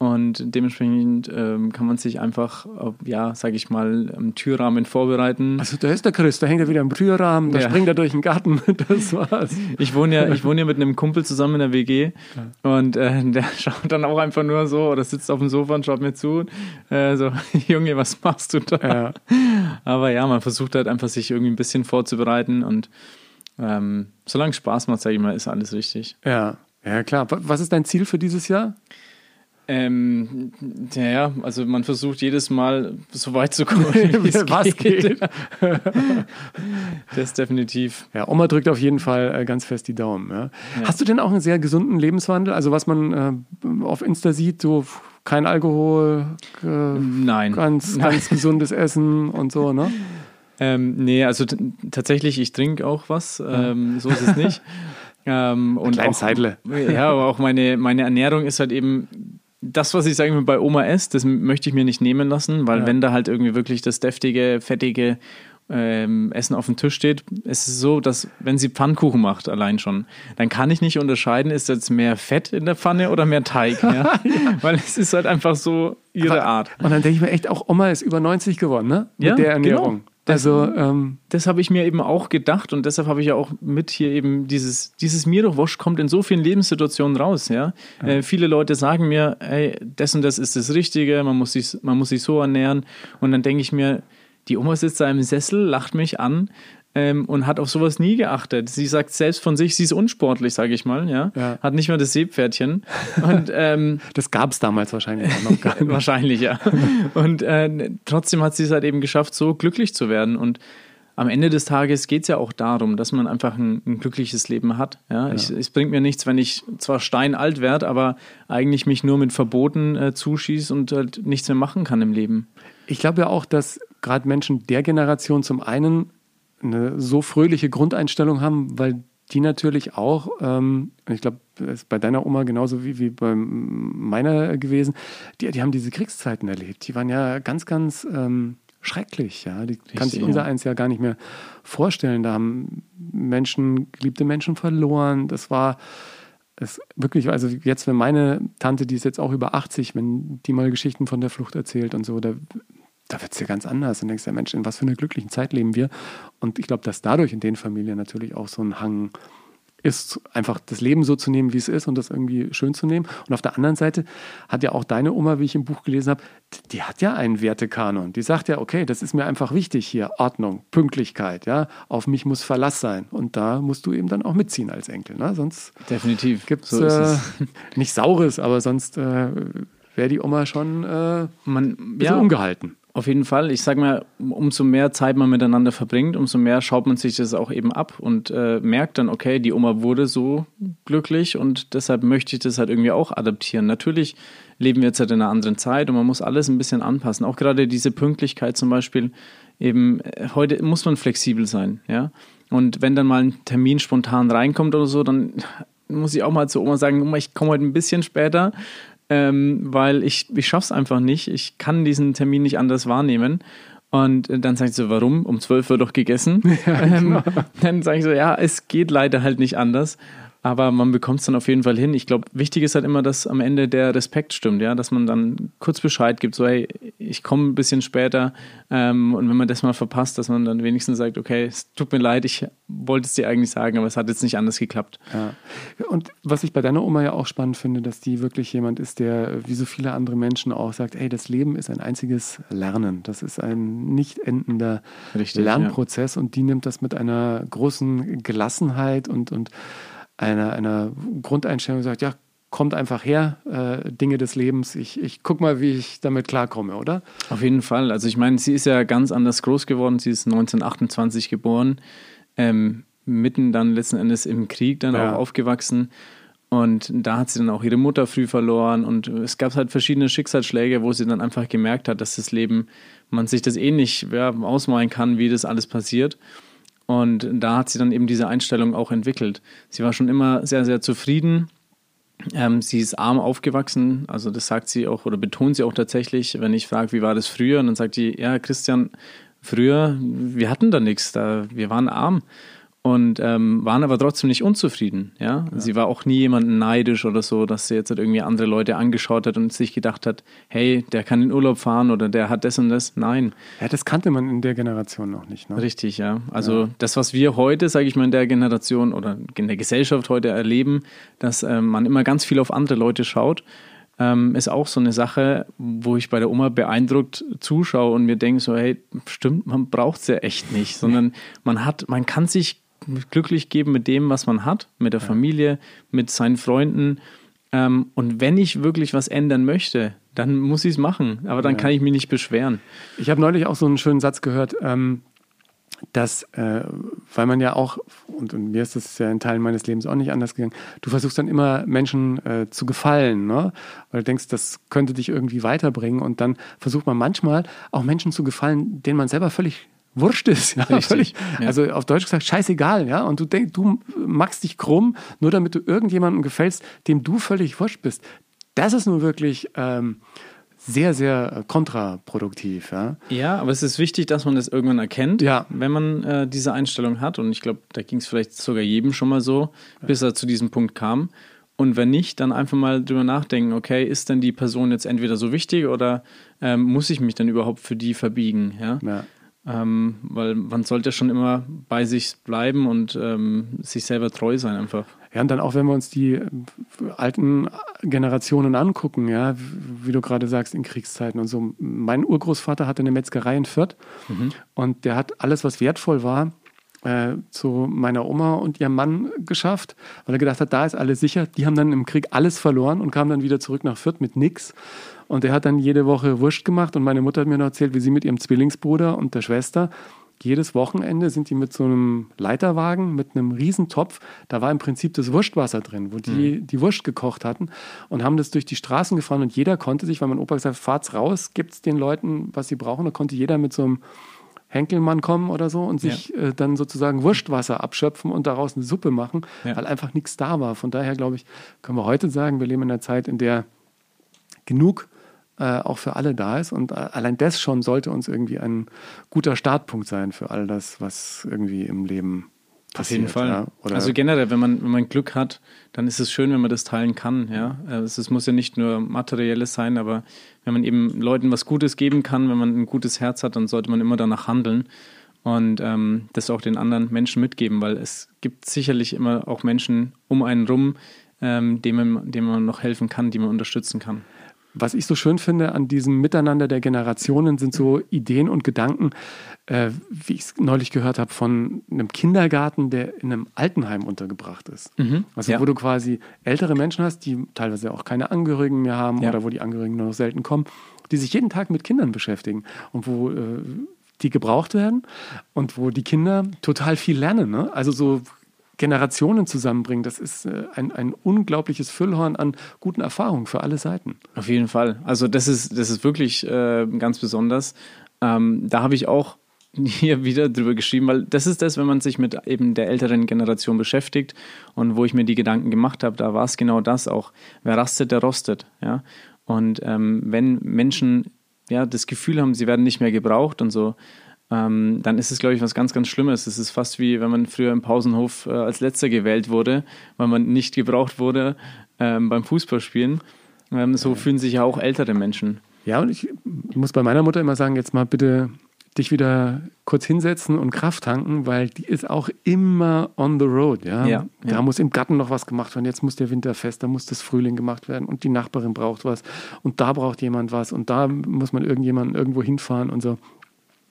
Und dementsprechend ähm, kann man sich einfach, ja, sage ich mal, im Türrahmen vorbereiten. Also da ist der Chris, da hängt er wieder im Türrahmen, da Ja. springt er durch den Garten, das war's. Ich wohne ja, ich wohne ja mit einem Kumpel zusammen in der WG und äh, der schaut dann auch einfach nur so oder sitzt auf dem Sofa und schaut mir zu. Äh, so, Junge, was machst du da? Ja. Aber ja, man versucht halt einfach, sich irgendwie ein bisschen vorzubereiten und ähm, solange es Spaß macht, sage ich mal, ist alles richtig. Ja, ja klar. Wa- Was ist dein Ziel für dieses Jahr? Ähm, ja, ja, also man versucht jedes Mal so weit zu kommen, wie es Was geht? Das definitiv. Ja, Oma drückt auf jeden Fall äh, ganz fest die Daumen. Ja. Hast du denn auch einen sehr gesunden Lebenswandel? Also was man äh, auf Insta sieht, so kein Alkohol, äh, Nein. ganz, ganz gesundes Essen und so, ne? Ähm, nee, also tatsächlich, ich trinke auch was. Ähm, so ist es nicht. ähm, und kleinen auch, Seidle. Ja, aber auch meine, meine Ernährung ist halt eben das, was ich sage mal bei Oma esse, das möchte ich mir nicht nehmen lassen, weil Ja. wenn da halt irgendwie wirklich das deftige, fettige ähm, Essen auf dem Tisch steht, es ist so, dass wenn sie Pfannkuchen macht, allein schon, dann kann ich nicht unterscheiden, ist jetzt mehr Fett in der Pfanne oder mehr Teig. Ja? Weil es ist halt einfach so ihre Aber- Art. Und dann denke ich mir echt, auch Oma ist über 90 geworden, ne? Mit Ja, der Ernährung. genau. Also, ähm, das habe ich mir eben auch gedacht und deshalb habe ich ja auch mit hier eben dieses, dieses mir doch wurscht kommt in so vielen Lebenssituationen raus, ja. ja. Äh, viele Leute sagen mir, ey, das und das ist das Richtige, man muss sich, man muss sich so ernähren und dann denke ich mir, die Oma sitzt da im Sessel, lacht mich an, ähm, und hat auf sowas nie geachtet. Sie sagt selbst von sich, sie ist unsportlich, sage ich mal, ja? ja. Hat nicht mal das Seepferdchen. Und, ähm, das gab es damals wahrscheinlich auch noch gar nicht. wahrscheinlich, ja. Und äh, trotzdem hat sie es halt eben geschafft, so glücklich zu werden. Und am Ende des Tages geht es ja auch darum, dass man einfach ein, ein glückliches Leben hat. Ja? ja. Ich, es bringt mir nichts, wenn ich zwar steinalt werde, aber eigentlich mich nur mit Verboten äh, zuschieße und halt nichts mehr machen kann im Leben. Ich glaube ja auch, dass gerade Menschen der Generation zum einen eine so fröhliche Grundeinstellung haben, weil die natürlich auch, ähm, ich glaube, das ist bei deiner Oma genauso wie, wie bei meiner gewesen, die, die haben diese Kriegszeiten erlebt. Die waren ja ganz, ganz ähm, schrecklich. Ja? Die Richtig, kann sich unser ja. eins ja gar nicht mehr vorstellen. Da haben Menschen, geliebte Menschen verloren. Das war es wirklich, also jetzt, wenn meine Tante, die ist jetzt auch über 80, wenn die mal Geschichten von der Flucht erzählt und so, da da wird es ja ganz anders. Und denkst ja, Mensch, in was für einer glücklichen Zeit leben wir? Und ich glaube, dass dadurch in den Familien natürlich auch so ein Hang ist, einfach das Leben so zu nehmen, wie es ist und das irgendwie schön zu nehmen. Und auf der anderen Seite hat ja auch deine Oma, wie ich im Buch gelesen habe, die hat ja einen Wertekanon. Die sagt ja, okay, das ist mir einfach wichtig hier, Ordnung, Pünktlichkeit, ja, auf mich muss Verlass sein. Und da musst du eben dann auch mitziehen als Enkel. Ne? Sonst Definitiv. gibt so äh, nicht Saures, aber sonst äh, wäre die Oma schon äh, Man, ja, ungehalten. Auf jeden Fall. Ich sage mal, umso mehr Zeit man miteinander verbringt, umso mehr schaut man sich das auch eben ab und äh, merkt dann, okay, die Oma wurde so glücklich und deshalb möchte ich das halt irgendwie auch adaptieren. Natürlich leben wir jetzt halt in einer anderen Zeit und man muss alles ein bisschen anpassen. Auch gerade diese Pünktlichkeit zum Beispiel, eben äh, heute muss man flexibel sein, ja. Und wenn dann mal ein Termin spontan reinkommt oder so, dann muss ich auch mal zu Oma sagen, Oma, ich komme heute ein bisschen später, ähm, weil ich, ich schaffe es einfach nicht. Ich kann diesen Termin nicht anders wahrnehmen. Und dann sage ich so, warum? Um 12 wird doch gegessen. Ja, genau. ähm, dann sage ich so, ja, es geht leider halt nicht anders. Aber man bekommt es dann auf jeden Fall hin. Ich glaube, wichtig ist halt immer, dass am Ende der Respekt stimmt, ja, dass man dann kurz Bescheid gibt, so hey, ich komme ein bisschen später. Ähm, und wenn man das mal verpasst, dass man dann wenigstens sagt, okay, es tut mir leid, ich wollte es dir eigentlich sagen, aber es hat jetzt nicht anders geklappt. Ja. Und was ich bei deiner Oma ja auch spannend finde, dass die wirklich jemand ist, der wie so viele andere Menschen auch sagt, hey, das Leben ist ein einziges Lernen. Das ist ein nicht endender Richtig, Lernprozess ja. und die nimmt das mit einer großen Gelassenheit und, und einer, einer Grundeinstellung sagt, ja, kommt einfach her, äh, Dinge des Lebens. Ich, ich guck mal, wie ich damit klarkomme, oder? Auf jeden Fall. Also ich meine, sie ist ja ganz anders groß geworden. Sie ist 1928 geboren, ähm, mitten dann letzten Endes im Krieg dann ja. auch aufgewachsen. Und da hat sie dann auch ihre Mutter früh verloren. Und es gab halt verschiedene Schicksalsschläge, wo sie dann einfach gemerkt hat, dass das Leben, man sich das eh nicht ja, ausmalen kann, wie das alles passiert. Und da hat sie dann eben diese Einstellung auch entwickelt. Sie war schon immer sehr, sehr zufrieden. Ähm, sie ist arm aufgewachsen, also das sagt sie auch oder betont sie auch tatsächlich, wenn ich frage, wie war das früher? Und dann sagt sie, ja, Christian, früher, wir hatten da nichts, da, wir waren arm und ähm, waren aber trotzdem nicht unzufrieden. Ja? ja? Sie war auch nie jemand neidisch oder so, dass sie jetzt halt irgendwie andere Leute angeschaut hat und sich gedacht hat, hey, der kann in Urlaub fahren oder der hat das und das. Nein. Ja, das kannte man in der Generation noch nicht. Ne? Richtig, ja. Also ja. das, was wir heute, sage ich mal, in der Generation oder in der Gesellschaft heute erleben, dass ähm, man immer ganz viel auf andere Leute schaut. Ähm, ist auch so eine Sache, wo ich bei der Oma beeindruckt zuschaue und mir denke so, hey, stimmt, man braucht es ja echt nicht, sondern man hat, man kann sich glücklich geben mit dem, was man hat, mit der ja. Familie, mit seinen Freunden. Ähm, und wenn ich wirklich was ändern möchte, dann muss ich es machen. Aber dann ja. kann ich mich nicht beschweren. Ich habe neulich auch so einen schönen Satz gehört, ähm, dass, äh, weil man ja auch, und, und, mir ist das ja in Teilen meines Lebens auch nicht anders gegangen, du versuchst dann immer Menschen äh, zu gefallen, ne? weil du denkst, das könnte dich irgendwie weiterbringen. Und dann versucht man manchmal auch Menschen zu gefallen, denen man selber völlig wurscht ist. Ja, völlig, ja. Also auf Deutsch gesagt, scheißegal. Ja? Und du denkst, du machst dich krumm, nur damit du irgendjemandem gefällst, dem du völlig wurscht bist. Das ist nun wirklich ähm, sehr, sehr kontraproduktiv. Ja? ja, aber es ist wichtig, dass man das irgendwann erkennt, ja. wenn man äh, diese Einstellung hat. Und ich glaube, da ging es vielleicht sogar jedem schon mal so, bis er zu diesem Punkt kam. Und wenn nicht, dann einfach mal drüber nachdenken, okay, ist denn die Person jetzt entweder so wichtig oder ähm, muss ich mich dann überhaupt für die verbiegen? Ja? ja. Ähm, weil man sollte schon immer bei sich bleiben und ähm, sich selber treu sein einfach. Ja, und dann auch, wenn wir uns die äh, alten Generationen angucken, ja, wie du gerade sagst, in Kriegszeiten und so. Mein Urgroßvater hatte eine Metzgerei in Fürth und der hat alles, was wertvoll war, äh, zu meiner Oma und ihrem Mann geschafft, weil er gedacht hat, da ist alles sicher. Die haben dann im Krieg alles verloren und kamen dann wieder zurück nach Fürth mit nix. Und er hat dann jede Woche Wurst gemacht und meine Mutter hat mir noch erzählt, wie sie mit ihrem Zwillingsbruder und der Schwester jedes Wochenende sind die mit so einem Leiterwagen, mit einem Riesentopf, da war im Prinzip das Wurstwasser drin, wo die die Wurst gekocht hatten und haben das durch die Straßen gefahren und jeder konnte sich, weil mein Opa gesagt hat, fahrt's raus, gibt's den Leuten, was sie brauchen, da konnte jeder mit so einem Henkelmann kommen oder so und sich äh, dann sozusagen Wurstwasser abschöpfen und daraus eine Suppe machen, Ja. weil einfach nichts da war. Von daher glaube ich, können wir heute sagen, wir leben in einer Zeit, in der genug äh, auch für alle da ist. Und äh, allein das schon sollte uns irgendwie ein guter Startpunkt sein für all das, was irgendwie im Leben passiert. Auf jeden Fall. Ja? Also generell, wenn man, wenn man Glück hat, dann ist es schön, wenn man das teilen kann. Ja? Äh, Es, es muss ja nicht nur materielles sein, aber wenn man eben Leuten was Gutes geben kann, wenn man ein gutes Herz hat, dann sollte man immer danach handeln und ähm, das auch den anderen Menschen mitgeben, weil es gibt sicherlich immer auch Menschen um einen rum, ähm, denen, man, denen man noch helfen kann, die man unterstützen kann. Was ich so schön finde an diesem Miteinander der Generationen sind so Ideen und Gedanken, äh, wie ich es neulich gehört habe, von einem Kindergarten, der in einem Altenheim untergebracht ist. Also Ja. wo du quasi ältere Menschen hast, die teilweise auch keine Angehörigen mehr haben Ja. oder wo die Angehörigen nur noch selten kommen, die sich jeden Tag mit Kindern beschäftigen und wo äh, die gebraucht werden und wo die Kinder total viel lernen. Ne? Also so Generationen zusammenbringen, das ist äh, ein, ein unglaubliches Füllhorn an guten Erfahrungen für alle Seiten. Auf jeden Fall. Also das ist, das ist wirklich äh, ganz besonders. Ähm, da habe ich auch hier wieder drüber geschrieben, weil das ist das, wenn man sich mit eben der älteren Generation beschäftigt und wo ich mir die Gedanken gemacht habe, da war es genau das auch. Wer rastet, der rostet. Ja? Und ähm, wenn Menschen ja, das Gefühl haben, sie werden nicht mehr gebraucht und so, ähm, dann ist es, glaube ich, was ganz, ganz Schlimmes. Es ist fast wie, wenn man früher im Pausenhof äh, als Letzter gewählt wurde, weil man nicht gebraucht wurde ähm, beim Fußballspielen. Ähm, so fühlen sich ja auch ältere Menschen. Ja, und ich muss bei meiner Mutter immer sagen, jetzt mal bitte dich wieder kurz hinsetzen und Kraft tanken, weil die ist auch immer on the road. Ja? Ja, da ja. muss im Garten noch was gemacht werden, jetzt muss der Winter fest, da muss das Frühling gemacht werden und die Nachbarin braucht was und da braucht jemand was und da muss man irgendjemanden irgendwo hinfahren und so.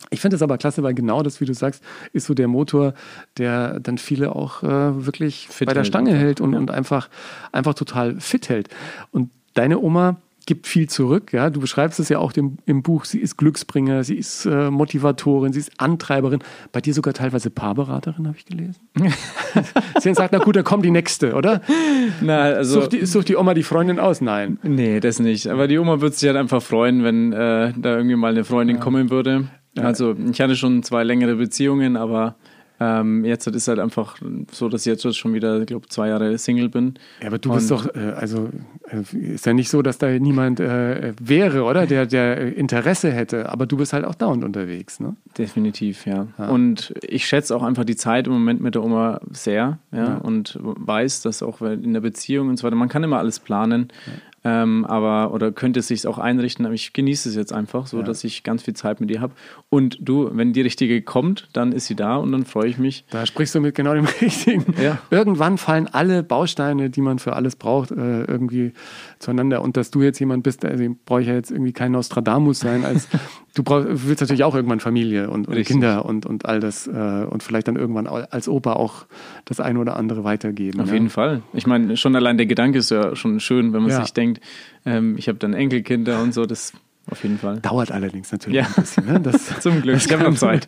Ich finde es aber klasse, weil genau das, wie du sagst, ist so der Motor, der dann viele auch äh, wirklich Fit bei der Stange einfach. hält und, Ja. und einfach, einfach total fit hält. Und deine Oma gibt viel zurück. Ja? Du beschreibst es ja auch dem, im Buch. Sie ist Glücksbringer, sie ist äh, Motivatorin, sie ist Antreiberin. Bei dir sogar teilweise Paarberaterin, habe ich gelesen. sie sagt, na gut, da kommt die nächste, oder? Na, also. Sucht die, sucht die Oma die Freundin aus? Nein. Nee, das nicht. Aber die Oma würde sich halt einfach freuen, wenn äh, da irgendwie mal eine Freundin kommen würde. Also ich hatte schon zwei längere Beziehungen, aber ähm, jetzt ist halt einfach so, dass ich jetzt schon wieder, ich glaube, zwei Jahre Single bin. Ja, aber du bist doch, äh, also äh, ist ja nicht so, dass da niemand äh, wäre, oder? Der, der Interesse hätte. Aber du bist halt auch dauernd unterwegs, ne? Definitiv, ja. Und ich schätze auch einfach die Zeit im Moment mit der Oma sehr, ja, Ja. und weiß, dass auch in der Beziehung und so weiter, man kann immer alles planen, ähm, aber oder könnte es sich auch einrichten, aber ich genieße es jetzt einfach, so dass ich ganz viel Zeit mit ihr habe. Und du, wenn die richtige kommt, dann ist sie da und dann freue ich mich. Da sprichst du mit genau dem Richtigen. Ja. Irgendwann fallen alle Bausteine, die man für alles braucht, äh, irgendwie zueinander. Und dass du jetzt jemand bist, also brauche ich ja jetzt irgendwie kein Nostradamus sein, als du brauch, willst natürlich auch irgendwann Familie und, und. Kinder und, und all das äh, und vielleicht dann irgendwann als Opa auch das eine oder andere weitergeben. Auf ja. jeden Fall. Ich meine, schon allein der Gedanke ist ja schon schön, wenn man Ja. sich denkt, ähm, ich habe dann Enkelkinder und so, das auf jeden Fall. Dauert allerdings natürlich Ja. ein bisschen. Ne? Das, Zum Glück, ich habe noch Zeit.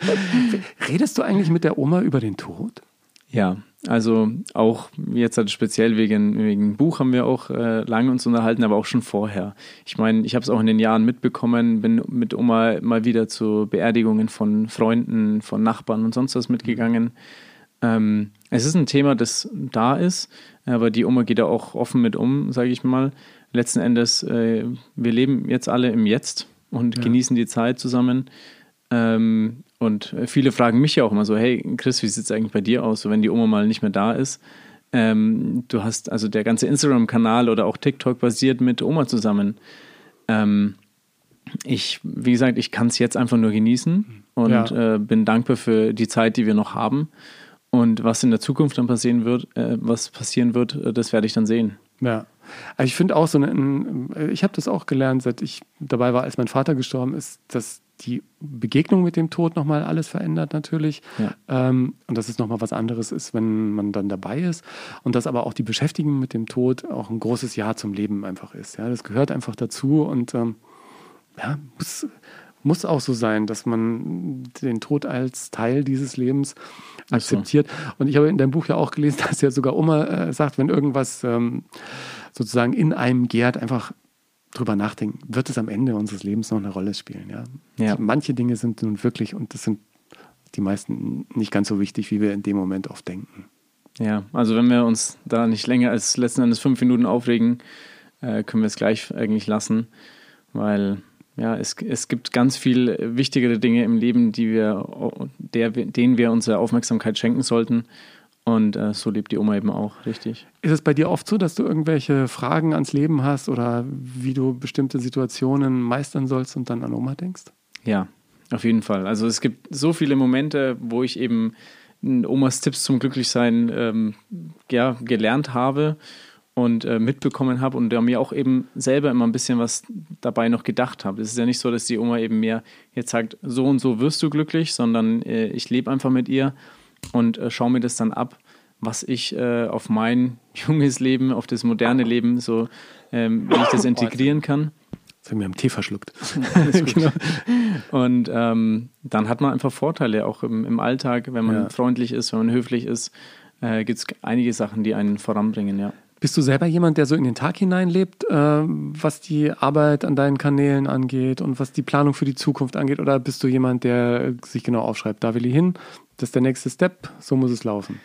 Redest du eigentlich mit der Oma über den Tod? Ja, also auch jetzt halt speziell wegen, wegen Buch haben wir auch äh, lange uns unterhalten, aber auch schon vorher. Ich meine, ich habe es auch in den Jahren mitbekommen, bin mit Oma mal wieder zu Beerdigungen von Freunden, von Nachbarn und sonst was mitgegangen. Ähm, es ist ein Thema, das da ist, aber die Oma geht da auch offen mit um, sage ich mal. Letzten Endes, äh, wir leben jetzt alle im Jetzt und genießen die Zeit zusammen. Ähm, und viele fragen mich ja auch immer so, hey Chris, wie sieht es eigentlich bei dir aus, so wenn die Oma mal nicht mehr da ist? Ähm, du hast, also der ganze Instagram-Kanal oder auch TikTok basiert mit Oma zusammen. Ähm, ich, wie gesagt, ich kann es jetzt einfach nur genießen und Ja. äh, bin dankbar für die Zeit, die wir noch haben. Und was in der Zukunft dann passieren wird, äh, was passieren wird, äh, das werde ich dann sehen. Ja. Also ich finde auch so ein, ich habe das auch gelernt, seit ich dabei war, als mein Vater gestorben ist, dass die Begegnung mit dem Tod nochmal alles verändert natürlich. Ja. Ähm, und dass es nochmal was anderes ist, wenn man dann dabei ist. Und dass aber auch die Beschäftigung mit dem Tod auch ein großes Ja zum Leben einfach ist. Ja, das gehört einfach dazu und ähm, ja, muss, muss auch so sein, dass man den Tod als Teil dieses Lebens so. akzeptiert. Und ich habe in deinem Buch ja auch gelesen, dass ja sogar Oma äh, sagt, wenn irgendwas ähm, sozusagen in einem gärt, einfach drüber nachdenken, wird es am Ende unseres Lebens noch eine Rolle spielen. Ja? Ja. Manche Dinge sind nun wirklich, und das sind die meisten nicht ganz so wichtig, wie wir in dem Moment oft denken. Ja, also wenn wir uns da nicht länger als letzten Endes fünf Minuten aufregen, äh, können wir es gleich eigentlich lassen, weil ja, es, es gibt ganz viel wichtigere Dinge im Leben, die wir, der, denen wir unsere Aufmerksamkeit schenken sollten. Und äh, so lebt die Oma eben auch, richtig. Ist es bei dir oft so, dass du irgendwelche Fragen ans Leben hast oder wie du bestimmte Situationen meistern sollst und dann an Oma denkst? Ja, auf jeden Fall. Also es gibt so viele Momente, wo ich eben Omas Tipps zum Glücklichsein ähm, ja, gelernt habe und äh, mitbekommen habe und der mir auch eben selber immer ein bisschen was dabei noch gedacht habe. Es ist ja nicht so, dass die Oma eben mir jetzt sagt, so und so wirst du glücklich, sondern äh, ich lebe einfach mit ihr und äh, schaue mir das dann ab, was ich äh, auf mein junges Leben, auf das moderne Leben so, ähm, wie ich das integrieren kann. Das haben wir am Tee verschluckt. genau. Und ähm, dann hat man einfach Vorteile, auch im, im Alltag, wenn man Ja. freundlich ist, wenn man höflich ist, äh, gibt es einige Sachen, die einen voranbringen, ja. Bist du selber jemand, der so in den Tag hineinlebt, äh, was die Arbeit an deinen Kanälen angeht und was die Planung für die Zukunft angeht? Oder bist du jemand, der sich genau aufschreibt, da will ich hin, das ist der nächste Step, so muss es laufen?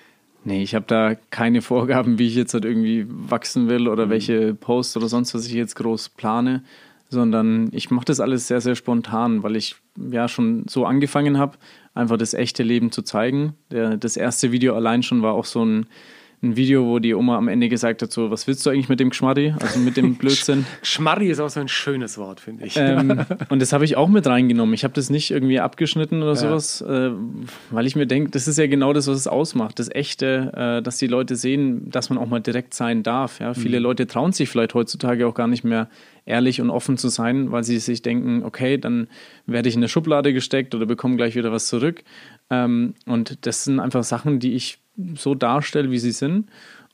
Nee, ich habe da keine Vorgaben, wie ich jetzt halt irgendwie wachsen will oder welche Posts oder sonst was ich jetzt groß plane, sondern ich mache das alles sehr, sehr spontan, weil ich ja schon so angefangen habe, einfach das echte Leben zu zeigen. Der, das erste Video allein schon war auch so ein, ein Video, wo die Oma am Ende gesagt hat, so, was willst du eigentlich mit dem Geschmarri, also mit dem Blödsinn. Schmarri ist auch so ein schönes Wort, finde ich. ähm, und das habe ich auch mit reingenommen. Ich habe das nicht irgendwie abgeschnitten oder Ja. sowas, äh, weil ich mir denke, das ist ja genau das, was es ausmacht. Das Echte, äh, dass die Leute sehen, dass man auch mal direkt sein darf. Ja? Viele Leute trauen sich vielleicht heutzutage auch gar nicht mehr ehrlich und offen zu sein, weil sie sich denken, okay, dann werde ich in eine Schublade gesteckt oder bekomme gleich wieder was zurück. Ähm, und das sind einfach Sachen, die ich so darstelle, wie sie sind.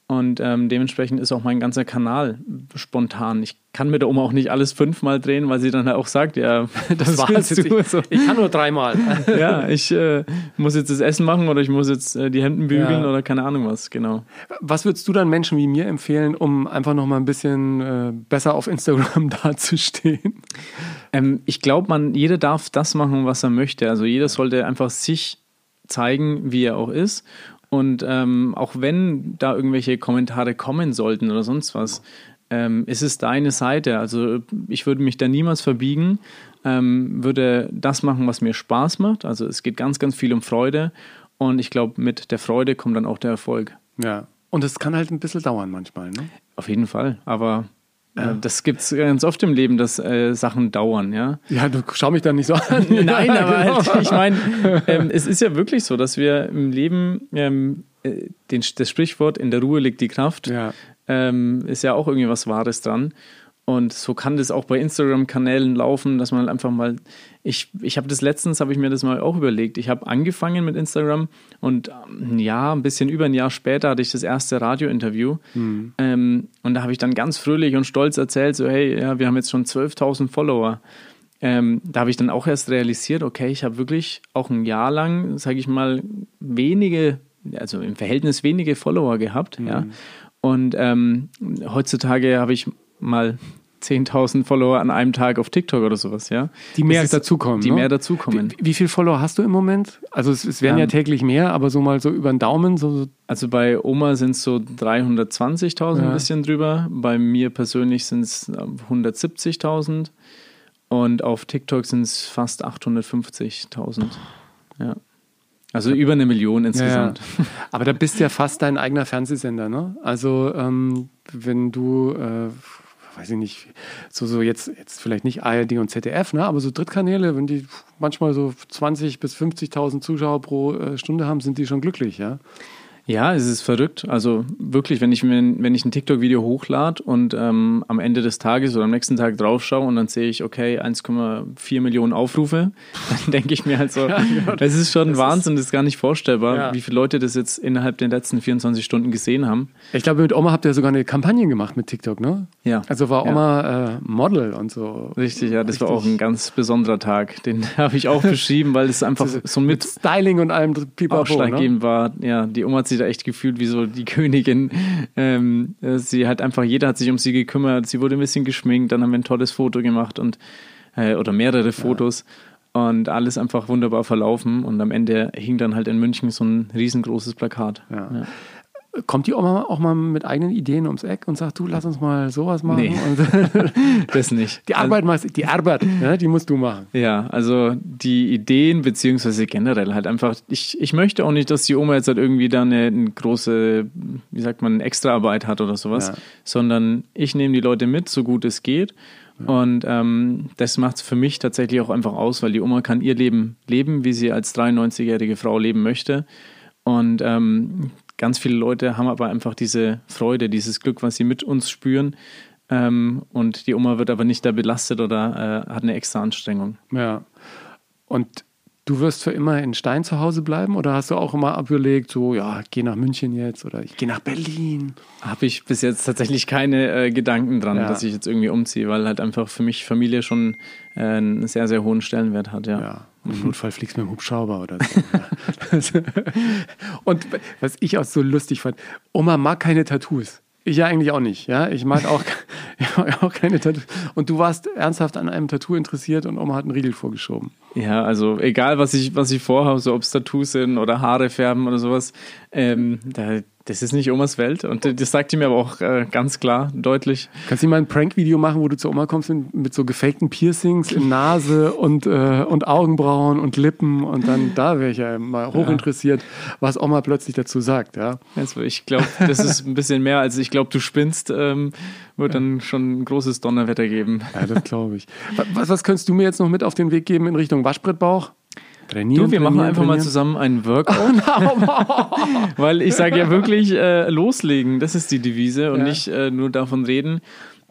Und ähm, dementsprechend ist auch mein ganzer Kanal spontan. Ich kann mit der Oma auch nicht alles fünfmal drehen, weil sie dann auch sagt, ja, das, war's willst jetzt. du. Ich, So. ich kann nur dreimal. Ja, ich äh, muss jetzt das Essen machen oder ich muss jetzt äh, die Hemden bügeln Ja. oder keine Ahnung was, genau. Was würdest du dann Menschen wie mir empfehlen, um einfach noch mal ein bisschen äh, besser auf Instagram dazustehen? Ähm, ich glaube, man, jeder darf das machen, was er möchte. Also jeder sollte einfach sich zeigen, wie er auch ist. Und ähm, auch wenn da irgendwelche Kommentare kommen sollten oder sonst was, ähm, ist es deine Seite. Also ich würde mich da niemals verbiegen, ähm, würde das machen, was mir Spaß macht. Also es geht ganz, ganz viel um Freude. Und ich glaube, mit der Freude kommt dann auch der Erfolg. Ja. Und es kann halt ein bisschen dauern manchmal, ne? Auf jeden Fall. Aber äh, das gibt es ganz oft im Leben, dass äh, Sachen dauern, ja. Ja, du schau mich dann nicht so an. Nein, aber genau. halt, ich meine, ähm, es ist ja wirklich so, dass wir im Leben ähm, äh, den, das Sprichwort in der Ruhe liegt die Kraft, Ja. ähm, ist ja auch irgendwie was Wahres dran. Und so kann das auch bei Instagram-Kanälen laufen, dass man einfach mal, ich, ich habe das letztens, habe ich mir das mal auch überlegt. Ich habe angefangen mit Instagram und ähm, ein Jahr, ein bisschen über ein Jahr später hatte ich das erste Radiointerview. Ähm, und da habe ich dann ganz fröhlich und stolz erzählt, so hey, ja, wir haben jetzt schon 12.000 Follower. Ähm, da habe ich dann auch erst realisiert, okay, ich habe wirklich auch ein Jahr lang, sage ich mal, wenige, also im Verhältnis wenige Follower gehabt. Ja. Und ähm, heutzutage habe ich mal 10.000 Follower an einem Tag auf TikTok oder sowas, ja. Die mehr ist- dazukommen. Die ne? mehr dazukommen. Wie, wie viele Follower hast du im Moment? Also es, es werden ja Ähm, täglich mehr, aber so mal so über den Daumen, so Also bei Oma sind es so 320.000, Ja. ein bisschen drüber. Bei mir persönlich sind es 170.000. Und auf TikTok sind es fast 850.000. Ja. Also über eine Million insgesamt. Ja, aber da bist du ja fast dein eigener Fernsehsender, ne? Also ähm, wenn du, äh, weiß ich nicht, so, so jetzt, jetzt vielleicht nicht ARD und ZDF, ne, aber so Drittkanäle, wenn die manchmal so 20 bis 50.000 Zuschauer pro äh, Stunde haben, sind die schon glücklich, ja. Ja, es ist verrückt. Also wirklich, wenn ich wenn ich ein TikTok-Video hochlade und ähm, am Ende des Tages oder am nächsten Tag draufschaue und dann sehe ich, okay, 1,4 Millionen Aufrufe, dann denke ich mir halt so, ja, das ist schon das Wahnsinn, das ist gar nicht vorstellbar, ja. wie viele Leute das jetzt innerhalb der letzten 24 Stunden gesehen haben. Ich glaube, mit Oma habt ihr sogar eine Kampagne gemacht mit TikTok, ne? Ja. Also war Oma ja. äh, Model und so. Richtig, ja, das Richtig. war auch ein ganz besonderer Tag. Den habe ich auch beschrieben, weil es einfach so mit, mit Styling und allem Pipapo, ausschlaggebend ne? war. Ja, die Oma hat sich da echt gefühlt wie so die Königin. Ähm, sie hat einfach, jeder hat sich um sie gekümmert. Sie wurde ein bisschen geschminkt, dann haben wir ein tolles Foto gemacht und äh, oder mehrere Fotos. Ja. Und alles einfach wunderbar verlaufen. Und am Ende hing dann halt in München so ein riesengroßes Plakat. Ja. Ja. Kommt die Oma auch mal mit eigenen Ideen ums Eck und sagt, du, lass uns mal sowas machen? Nee, das nicht. Die Arbeit, also, die Arbeit, ja, die musst du machen. Ja, also die Ideen, beziehungsweise generell halt einfach, ich, ich möchte auch nicht, dass die Oma jetzt halt irgendwie da eine, eine große, wie sagt man, Extraarbeit hat oder sowas, ja. sondern ich nehme die Leute mit, so gut es geht. Und ähm, das macht es für mich tatsächlich auch einfach aus, weil die Oma kann ihr Leben leben, wie sie als 93-jährige Frau leben möchte. Und ähm, Ganz viele Leute haben aber einfach diese Freude, dieses Glück, was sie mit uns spüren. Ähm, und die Oma wird aber nicht da belastet oder äh, hat eine extra Anstrengung. Ja. Und du wirst für immer in Stein zu Hause bleiben oder hast du auch immer abgelegt, so, ja, ich gehe nach München jetzt oder ich gehe nach Berlin? Habe ich bis jetzt tatsächlich keine äh, Gedanken dran, ja. dass ich jetzt irgendwie umziehe, weil halt einfach für mich Familie schon äh, einen sehr, sehr hohen Stellenwert hat, ja. ja. Im Notfall fliegst du mit dem Hubschrauber oder so. und was ich auch so lustig fand, Oma mag keine Tattoos. Ich ja eigentlich auch nicht, ja. Ich mag auch, ich mag auch keine Tattoos. Und du warst ernsthaft an einem Tattoo interessiert und Oma hat einen Riegel vorgeschoben. Ja, also egal, was ich, was ich vorhabe, so ob es Tattoos sind oder Haare färben oder sowas, ähm, da das ist nicht Omas Welt und das sagt die mir aber auch äh, ganz klar, deutlich. Kannst du mal ein Prank-Video machen, wo du zur Oma kommst mit, mit so gefakten Piercings in Nase und, äh, und Augenbrauen und Lippen und dann da wäre ich ja mal hochinteressiert, ja. was Oma plötzlich dazu sagt. Ja? Also ich glaube, das ist ein bisschen mehr als ich glaube, du spinnst, ähm, wird ja. dann schon ein großes Donnerwetter geben. Ja, das glaube ich. Was, was könntest du mir jetzt noch mit auf den Weg geben in Richtung Waschbrettbauch? Trainieren, du, wir machen einfach trainieren. mal zusammen einen Workout. Weil ich sage ja wirklich, äh, loslegen, das ist die Devise und ja. nicht äh, nur davon reden.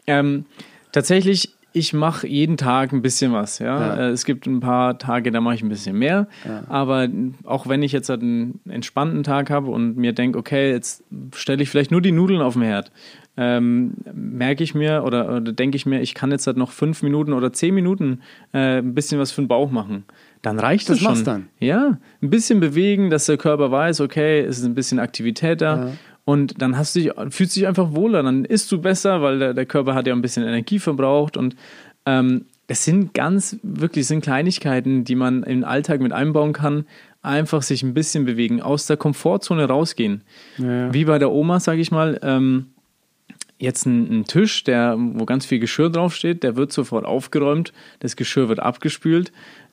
Ähm, tatsächlich, ich mache jeden Tag ein bisschen was. Ja? ja. Äh, es gibt ein paar Tage, da mache ich ein bisschen mehr. Ja. Aber auch wenn ich jetzt halt einen entspannten Tag habe und mir denke, okay, jetzt stelle ich vielleicht nur die Nudeln auf den Herd, ähm, merke ich mir oder, oder denke ich mir, ich kann jetzt halt noch fünf Minuten oder zehn Minuten äh, ein bisschen was für den Bauch machen dann reicht das, das schon. dann. Ja, ein bisschen bewegen, dass der Körper weiß, okay, es ist ein bisschen Aktivität da. Ja. Und dann hast du dich, fühlst du dich einfach wohler, dann isst du besser, weil der, der Körper hat ja ein bisschen Energie verbraucht. Und ähm, das sind ganz, wirklich sind Kleinigkeiten, die man im Alltag mit einbauen kann. Einfach sich ein bisschen bewegen, aus der Komfortzone rausgehen. Ja. Wie bei der Oma, sage ich mal. Ähm, jetzt ein, ein, Tisch, der, wo ganz viel Geschirr draufsteht, der wird sofort aufgeräumt, das Geschirr wird abgespült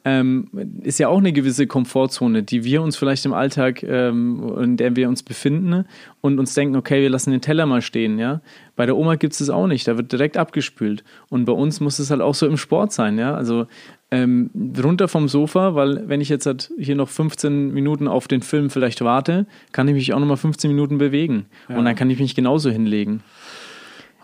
ähm, ist ja auch eine gewisse Komfortzone, die wir uns vielleicht im Alltag, ähm, in der wir uns befinden und uns denken, okay, wir lassen den Teller mal stehen, ja. Bei der Oma gibt es das auch nicht, da wird direkt abgespült. Und bei uns muss es halt auch so im Sport sein, ja. Also ähm, runter vom Sofa, weil wenn ich jetzt halt hier noch 15 Minuten auf den Film vielleicht warte, kann ich mich auch nochmal 15 Minuten bewegen. Ja. Und dann kann ich mich genauso hinlegen.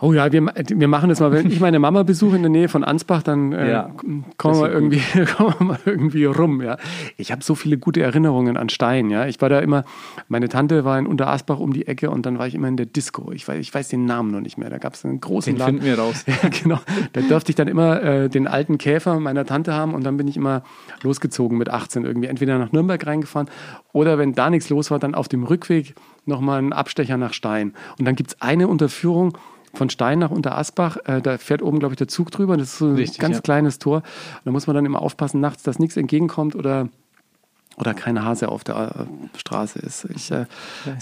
Oh ja, wir, wir machen das mal. Wenn ich meine Mama besuche in der Nähe von Ansbach, dann äh, ja, kommen, wir irgendwie, kommen wir mal irgendwie rum. Ja. Ich habe so viele gute Erinnerungen an Stein. Ja. Ich war da immer, meine Tante war in Unterasbach um die Ecke und dann war ich immer in der Disco. Ich weiß, ich weiß den Namen noch nicht mehr. Da gab es einen großen den Laden. finden wir raus. Ja, genau. Da durfte ich dann immer äh, den alten Käfer meiner Tante haben und dann bin ich immer losgezogen mit 18 irgendwie. Entweder nach Nürnberg reingefahren oder wenn da nichts los war, dann auf dem Rückweg nochmal einen Abstecher nach Stein. Und dann gibt es eine Unterführung, von Stein nach Unterasbach. Äh, da fährt oben, glaube ich, der Zug drüber. Das ist so ein Richtig, ganz ja. kleines Tor. Da muss man dann immer aufpassen, nachts, dass nichts entgegenkommt oder oder kein Hase auf der äh, Straße ist. Ich, äh,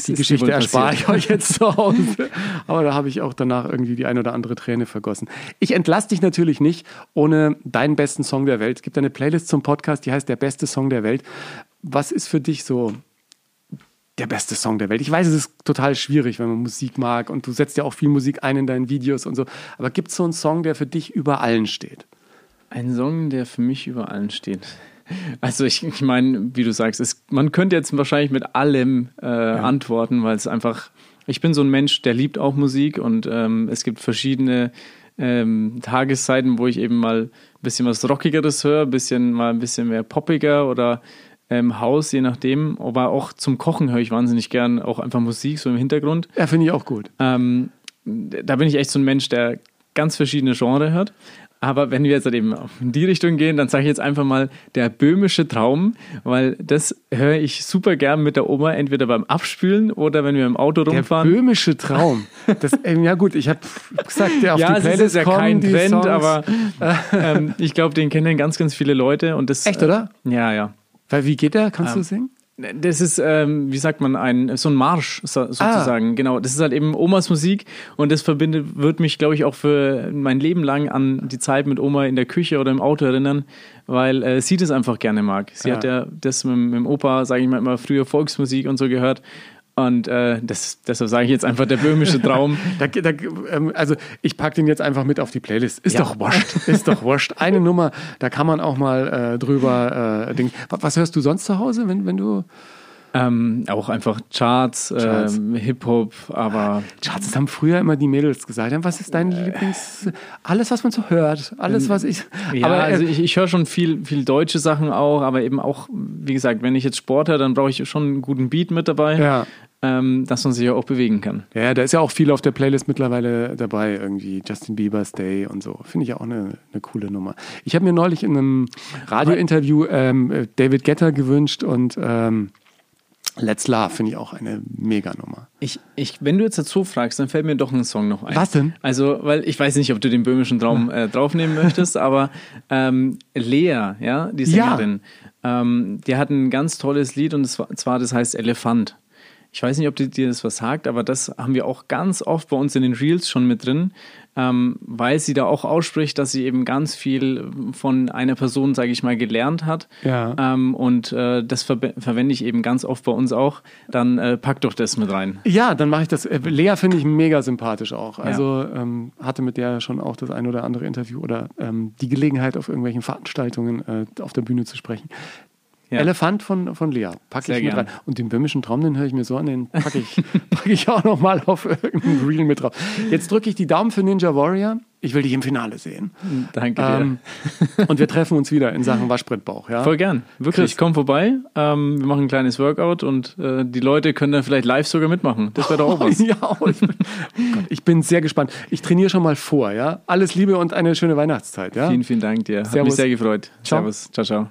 die Geschichte erspare ich euch jetzt zu Hause. Aber da habe ich auch danach irgendwie die ein oder andere Träne vergossen. Ich entlasse dich natürlich nicht ohne deinen besten Song der Welt. Es gibt eine Playlist zum Podcast, die heißt Der beste Song der Welt. Was ist für dich so der beste Song der Welt? Ich weiß, es ist total schwierig, wenn man Musik mag und du setzt ja auch viel Musik ein in deinen Videos und so. Aber gibt es so einen Song, der für dich über allen steht? Ein Song, der für mich über allen steht. Also ich, ich meine, wie du sagst, es, man könnte jetzt wahrscheinlich mit allem äh, antworten, weil es einfach, ich bin so ein Mensch, der liebt auch Musik und ähm, es gibt verschiedene ähm, Tageszeiten, wo ich eben mal ein bisschen was Rockigeres höre, ein bisschen mal ein bisschen mehr poppiger oder ähm, Haus, je nachdem. Aber auch zum Kochen höre ich wahnsinnig gern auch einfach Musik so im Hintergrund. Ja, finde ich auch gut. Ähm, da bin ich echt so ein Mensch, der ganz verschiedene Genre hört. Aber wenn wir jetzt halt eben in die Richtung gehen, dann sage ich jetzt einfach mal der böhmische Traum, weil das höre ich super gern mit der Oma, entweder beim Abspülen oder wenn wir im Auto Der rumfahren. böhmische Traum. Das, ähm, ja gut, ich habe gesagt, der auf ja, die es Playlist ist ja kommen, kein Trend, Songs. aber ähm, ich glaube, den kennen ganz, ganz viele Leute. Und das, Echt, oder? Äh, ja, ja. Weil, wie geht der? Kannst Ähm, du singen? Das ist, ähm, wie sagt man, ein so ein Marsch so, sozusagen. Genau, das ist halt eben Omas Musik und das verbindet, wird mich, glaube ich, auch für mein Leben lang an die Zeit mit Oma in der Küche oder im Auto erinnern, weil äh, sie das einfach gerne mag. Sie Ja. hat ja das mit, mit dem Opa, sage ich mal, immer früher Volksmusik und so gehört. Und äh, das, deshalb sage ich jetzt einfach der böhmische Traum. Da, da, ähm, also ich packe den jetzt einfach mit auf die Playlist. Ist Ja. doch wurscht. Ist doch wurscht. Eine Nummer, da kann man auch mal äh, drüber äh. Was, was hörst du sonst zu Hause, wenn, wenn du. Ähm, auch einfach Charts, Charts. Ähm, Hip-Hop, aber Schatz, das haben früher immer die Mädels gesagt. Was ist dein Lieblings. Alles, was man so hört. Alles, was ich. Ja, aber, äh, also ich, ich höre schon viel, viel deutsche Sachen auch, aber eben auch, wie gesagt, wenn ich jetzt Sport höre, dann brauche ich schon einen guten Beat mit dabei, ja. ähm, dass man sich ja auch bewegen kann. Ja, da ist ja auch viel auf der Playlist mittlerweile dabei, irgendwie Justin Bieber's Day und so. Finde ich auch eine, eine coole Nummer. Ich habe mir neulich in einem Radiointerview ähm, David Getter gewünscht und ähm, Let's Love finde ich auch eine Mega-Nummer. Ich, ich, wenn du jetzt dazu fragst, dann fällt mir doch ein Song noch ein. Was denn? Also, weil ich weiß nicht, ob du den böhmischen Traum äh, draufnehmen möchtest, aber ähm, Lea, ja, die Ja. Sängerin, ähm, die hat ein ganz tolles Lied und zwar das heißt Elefant. Ich weiß nicht, ob dir das was sagt, aber das haben wir auch ganz oft bei uns in den Reels schon mit drin, ähm, weil sie da auch ausspricht, dass sie eben ganz viel von einer Person, sage ich mal, gelernt hat. Ja. Ähm, und äh, das verbe- verwende ich eben ganz oft bei uns auch. Dann äh, pack doch das mit rein. Ja, dann mache ich das. Äh, Lea finde ich mega sympathisch auch. Also ähm, hatte mit der schon auch das ein oder andere Interview oder ähm, die Gelegenheit, auf irgendwelchen Veranstaltungen äh, auf der Bühne zu sprechen. Ja. Elefant von, von Lea, packe Sehr ich mit gern. rein. Und den böhmischen Traum, den höre ich mir so an, den packe ich, pack ich auch nochmal auf irgendein Reel mit drauf. Jetzt drücke ich die Daumen für Ninja Warrior. Ich will dich im Finale sehen. Danke dir. Ähm, und wir treffen uns wieder in Sachen Waschbrettbauch. Ja? Voll gern. Wirklich, Chris. komm vorbei. Ähm, wir machen ein kleines Workout und äh, die Leute können dann vielleicht live sogar mitmachen. Das wäre doch auch was. Ja, oh, ich, bin, oh Gott, ich bin sehr gespannt. Ich trainiere schon mal vor. Ja? Alles Liebe und eine schöne Weihnachtszeit. Ja? Vielen, vielen Dank dir. Hat Servus. mich sehr gefreut. Ciao. Servus. Ciao, ciao.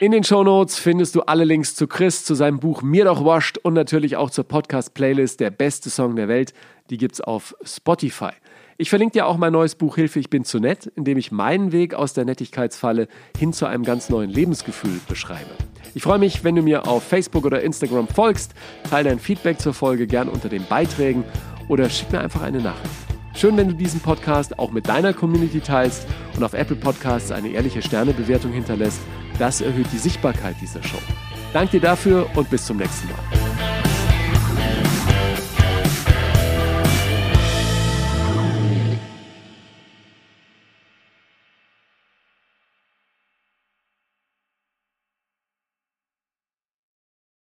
In den Shownotes findest du alle Links zu Chris, zu seinem Buch Mir doch wascht und natürlich auch zur Podcast-Playlist Der beste Song der Welt. Die gibt's auf Spotify. Ich verlinke dir auch mein neues Buch Hilfe, ich bin zu nett, in dem ich meinen Weg aus der Nettigkeitsfalle hin zu einem ganz neuen Lebensgefühl beschreibe. Ich freue mich, wenn du mir auf Facebook oder Instagram folgst, teile dein Feedback zur Folge gern unter den Beiträgen oder schick mir einfach eine Nachricht. Schön, wenn du diesen Podcast auch mit deiner Community teilst und auf Apple Podcasts eine ehrliche Sternebewertung hinterlässt. Das erhöht die Sichtbarkeit dieser Show. Danke dir dafür und bis zum nächsten Mal.